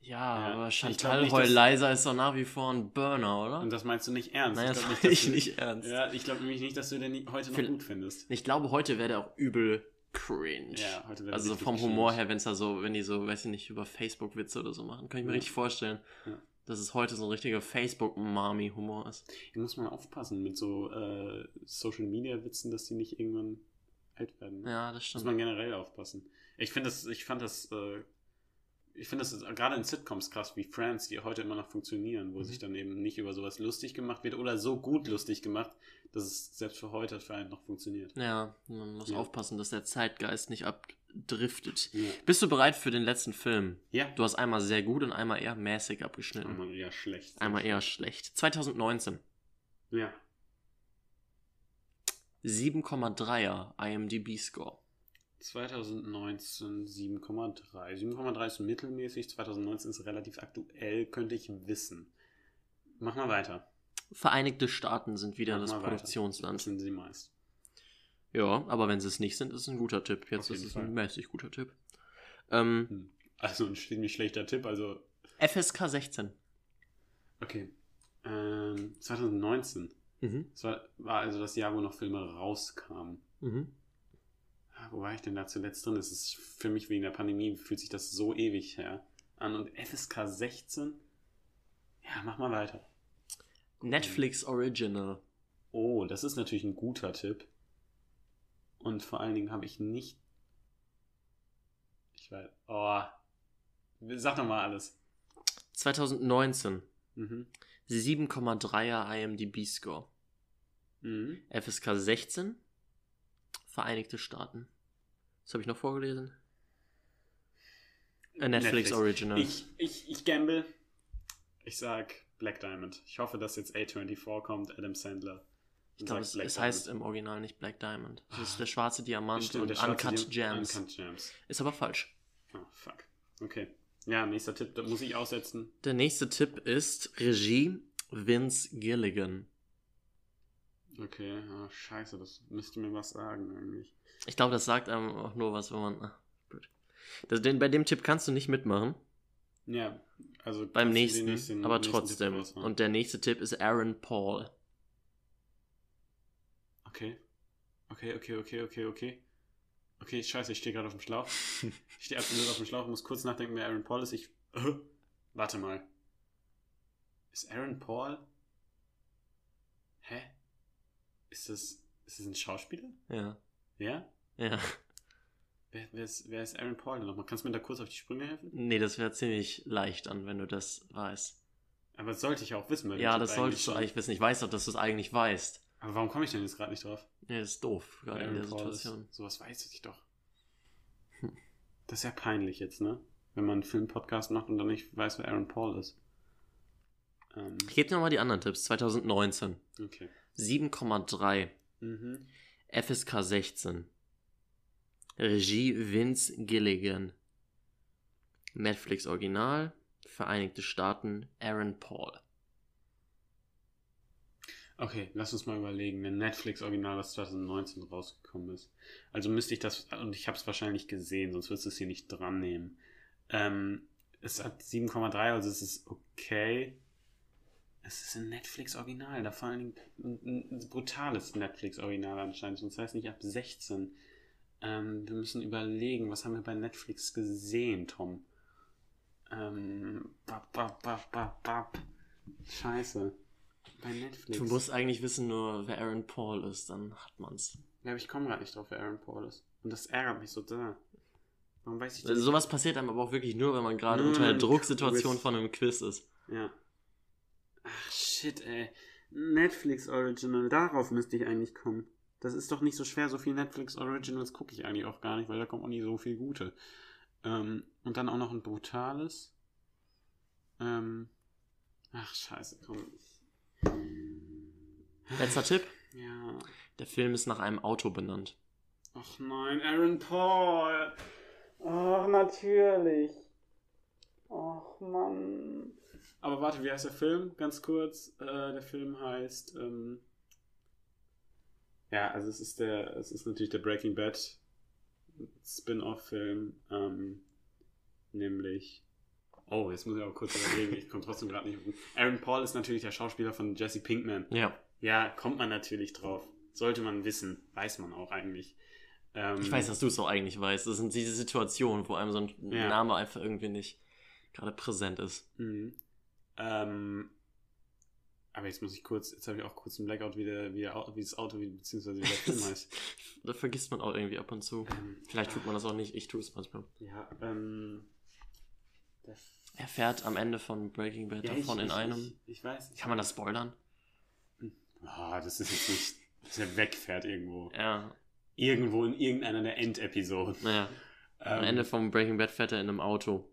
ja, Ja, aber ich Chantal glaub nicht, Roy dass- Leiser ist doch nach wie vor ein Burner, oder? Und das meinst du nicht ernst? Nein, das meine ich du- nicht ernst. Ja, ich glaube nämlich nicht, dass du den heute noch Viel- gut findest. Ich glaube, heute wäre der auch übel cringe. Ja, Also vom Humor her, wenn es da so, wenn die so, weiß ich nicht, über Facebook-Witze oder so machen, kann ich mir Ja. richtig vorstellen, Ja. dass es heute so ein richtiger Facebook-Mami-Humor ist. Hier muss man aufpassen mit so äh, Social-Media-Witzen, dass die nicht irgendwann alt werden. Ja, das Muss stimmt. man generell aufpassen. Ich finde das, ich fand das, äh, ich finde das gerade in Sitcoms krass, wie Friends, die heute immer noch funktionieren, wo Mhm. sich dann eben nicht über sowas lustig gemacht wird oder so gut lustig gemacht, dass es selbst für heute für einen noch funktioniert. Ja, man muss Ja. aufpassen, dass der Zeitgeist nicht abdriftet. Ja. Bist du bereit für den letzten Film? Ja. Du hast einmal sehr gut und einmal eher mäßig abgeschnitten. Einmal eher schlecht. Einmal eher schlecht. 2019. Ja. 7,3er IMDb-Score. 2019 7,3. 7,3 ist mittelmäßig, 2019 ist relativ aktuell, könnte ich wissen. Mach mal weiter. Vereinigte Staaten sind wieder das weiter. Das Produktionsland. sind sie meist. Ja, aber wenn sie es nicht sind, ist es ein guter Tipp. Jetzt ist es Fall. ein mäßig guter Tipp. Ähm, Hm. Also ein ziemlich schlechter Tipp, also FSK 16. okay. Ähm, 2019. Mhm. Das war, war also das Jahr, wo noch Filme rauskamen. Mhm. Wo war ich denn da zuletzt drin? Es ist für mich wegen der Pandemie fühlt sich das so ewig her an. Und FSK 16? Ja, mach mal weiter. Netflix Original. Oh, das ist natürlich ein guter Tipp. Und vor allen Dingen habe ich nicht. Ich weiß. Oh. Sag doch mal alles. 2019. Mhm. 7,3er IMDb-Score. Mhm. FSK 16. Vereinigte Staaten. Was habe ich noch vorgelesen? A Netflix, Original. Ich, ich, ich gamble. Ich sag Black Diamond. Ich hoffe, dass jetzt A24 kommt, Adam Sandler. Ich glaube, es, es heißt im Original nicht Black Diamond. Das ist der schwarze Diamant Stimmt, und Uncut Di- Gems. Uncut Gems. Ist aber falsch. Oh, fuck. Okay. Ja, nächster Tipp, da muss ich aussetzen. Der nächste Tipp ist Regie Vince Gilligan. Okay, ah, scheiße, das müsste mir was sagen eigentlich. Ich glaube, das sagt einem auch nur was, wenn man. ah, gut. Das, den, bei dem Tipp kannst du nicht mitmachen. Ja, also Beim nächsten, nächsten- aber nächsten trotzdem. Und der nächste Tipp ist Aaron Paul. Okay. Okay, okay, okay, okay, okay. Okay, scheiße, ich stehe gerade auf dem Schlauch. Ich stehe absolut auf dem Schlauch, muss kurz nachdenken, wer Aaron Paul ist. Ich. Warte mal. Ist Aaron Paul. Hä? Ist das. Ist das ein Schauspieler? Ja. Ja? Ja. Wer, wer, ist, wer ist Aaron Paul denn nochmal? Kannst du mir da kurz auf die Sprünge helfen? Nee, das wäre ziemlich leicht an, wenn du das weißt. Aber das sollte ich auch wissen, weil Ja, ich das solltest du eigentlich wissen. Ich weiß doch, dass du es eigentlich weißt. Aber warum komme ich denn jetzt gerade nicht drauf? Ja, das ist doof, gerade in der Paul ist- Situation. Sowas weiß ich doch. Hm. Das ist ja peinlich jetzt, ne? Wenn man einen Film-Podcast macht und dann nicht weiß, wer Aaron Paul ist. Ähm, Ich gebe dir nochmal die anderen Tipps. 2019. okay. 7,3. Mhm. FSK 16. Regie Vince Gilligan. Netflix Original. Vereinigte Staaten Aaron Paul. Okay, lass uns mal überlegen, wenn Netflix-Original das 2019 rausgekommen ist. Also müsste ich das, und ich habe es wahrscheinlich gesehen, sonst würdest du es hier nicht dran nehmen. Ähm, es hat 7,3, also es ist okay. Es ist ein Netflix-Original, da vor allen Dingen ein, ein brutales Netflix-Original anscheinend, sonst heißt nicht ab 16. Ähm, wir müssen überlegen, was haben wir bei Netflix gesehen, Tom? Ähm, bap, bap, bap, bap, bap. Scheiße. Bei Netflix. Du musst eigentlich wissen nur, wer Aaron Paul ist, dann hat man's. Ja, aber ich komme gerade nicht drauf, wer Aaron Paul ist. Und das ärgert mich so da. Warum weiß ich das? Also sowas passiert einem aber auch wirklich nur, wenn man gerade unter ein Drucksituation Quiz. von einem Quiz ist. Ja. Ach, shit, ey. Netflix Original, darauf müsste ich eigentlich kommen. Das ist doch nicht so schwer, so viel Netflix Originals gucke ich eigentlich auch gar nicht, weil da kommt auch nicht so viel Gute. Ähm, und dann auch noch ein brutales. Ähm, ach, scheiße, komm. Letzter Tipp. Ja. Der Film ist nach einem Auto benannt. Ach nein, Aaron Paul. Ach, natürlich. Ach, Mann. Aber warte, wie heißt der Film? Ganz kurz. Äh, der Film heißt. Ähm ja, also es ist der, es ist natürlich der Breaking Bad Spin-off-Film. Ähm, nämlich. Oh, jetzt muss ich auch kurz überlegen. Ich komme trotzdem gerade nicht. Aaron Paul ist natürlich der Schauspieler von Jesse Pinkman. Ja. Ja, kommt man natürlich drauf. Sollte man wissen. Weiß man auch eigentlich. Ähm, Ich weiß, dass du es auch eigentlich weißt. Das sind diese Situationen, wo einem so ein Ja. Name einfach irgendwie nicht gerade präsent ist. Mhm. Ähm, aber jetzt muss ich kurz, jetzt habe ich auch kurz einen Blackout, wie, der, wie, der, wie das Auto, wie, beziehungsweise wie der Film heißt. Da vergisst man auch irgendwie ab und zu. Ähm, Vielleicht tut man das auch nicht. Ich tue es manchmal. Ja, ähm. Er fährt am Ende von Breaking Bad ja, davon ich, in ich, einem. Ich, ich weiß. Kann man das spoilern? Ah, das ist jetzt nicht, dass er wegfährt irgendwo. Ja. Irgendwo in irgendeiner der Endepisoden. Naja. Am Ähm, Ende von Breaking Bad fährt er in einem Auto.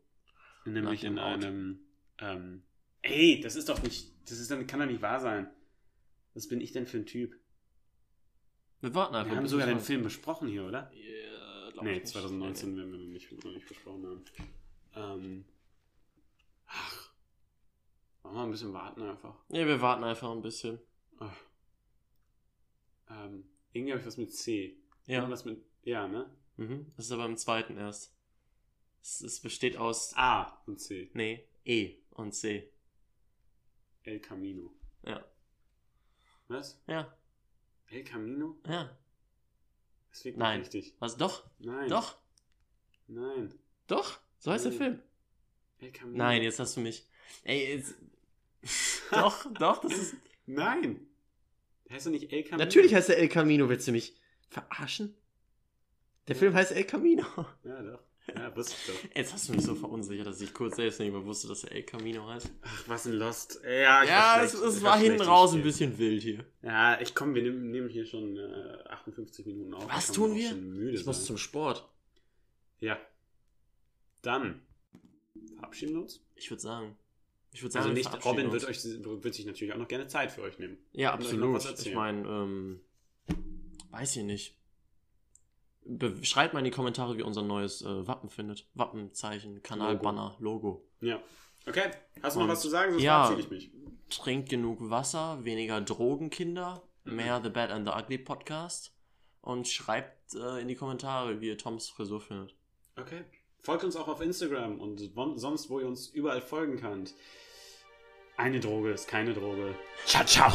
Nämlich in Auto. einem. Ähm, ey, das ist doch nicht. Das ist dann, kann doch nicht wahr sein. Was bin ich denn für ein Typ? Wir warten einfach. Wir haben sogar den Film besprochen hier, oder? Ja, glaub Nee, ich nicht. 2019 werden wir noch nicht, noch nicht besprochen haben. Ähm, ach. Wollen wir ein bisschen warten einfach? Nee, nee, wir warten einfach ein bisschen. Ach. Ähm, irgendwie habe ich was mit C. Ja. Irgendwas mit. Ja, ne? Mhm. Das ist aber im zweiten erst. Es, es besteht aus. A und C. Nee, E und C. El Camino. Ja. Was? Ja. El Camino? Ja. Das wirkt Nein. nicht richtig. Was? Doch? Nein. Doch? Nein. Doch? So heißt der Nein. Film. El Camino. Nein, jetzt hast du mich. Ey, jetzt. doch, doch, das ist. Nein! Der heißt doch nicht El Camino. Natürlich heißt der El Camino. Willst du mich verarschen? Der Film heißt El Camino. Ja, doch. Ja, wusste ich doch. Jetzt hast du mich so verunsichert, dass ich kurz selbst nicht mehr wusste, dass er El Camino heißt. Ach, was ein Lost. Ja, Ja, war es, schlecht. es war hinten raus ein bisschen wild hier. Ja, ich komm, wir nehmen, nehmen hier schon äh, 58 Minuten auf. Was tun wir? Ich muss sein. zum Sport. Ja. Dann verabschieden wir uns. Ich würde sagen. Ich würde Also sagen, wir nicht, Robin wird, euch, wird sich natürlich auch noch gerne Zeit für euch nehmen. Ja, und absolut. Ich meine, ähm, weiß ich nicht. Schreibt mal in die Kommentare, wie unser neues äh, Wappen findet. Wappenzeichen, Kanalbanner, Logo. Ja. Okay, hast du noch Und- was zu sagen? Sonst ja. ich mich. Trinkt genug Wasser, weniger Drogen, Kinder. Mhm. Mehr The Bad and the Ugly Podcast. Und schreibt äh, in die Kommentare, wie ihr Toms Frisur findet. Okay. Folgt uns auch auf Instagram und sonst, wo ihr uns überall folgen könnt. Eine Droge ist keine Droge. Ciao, ciao.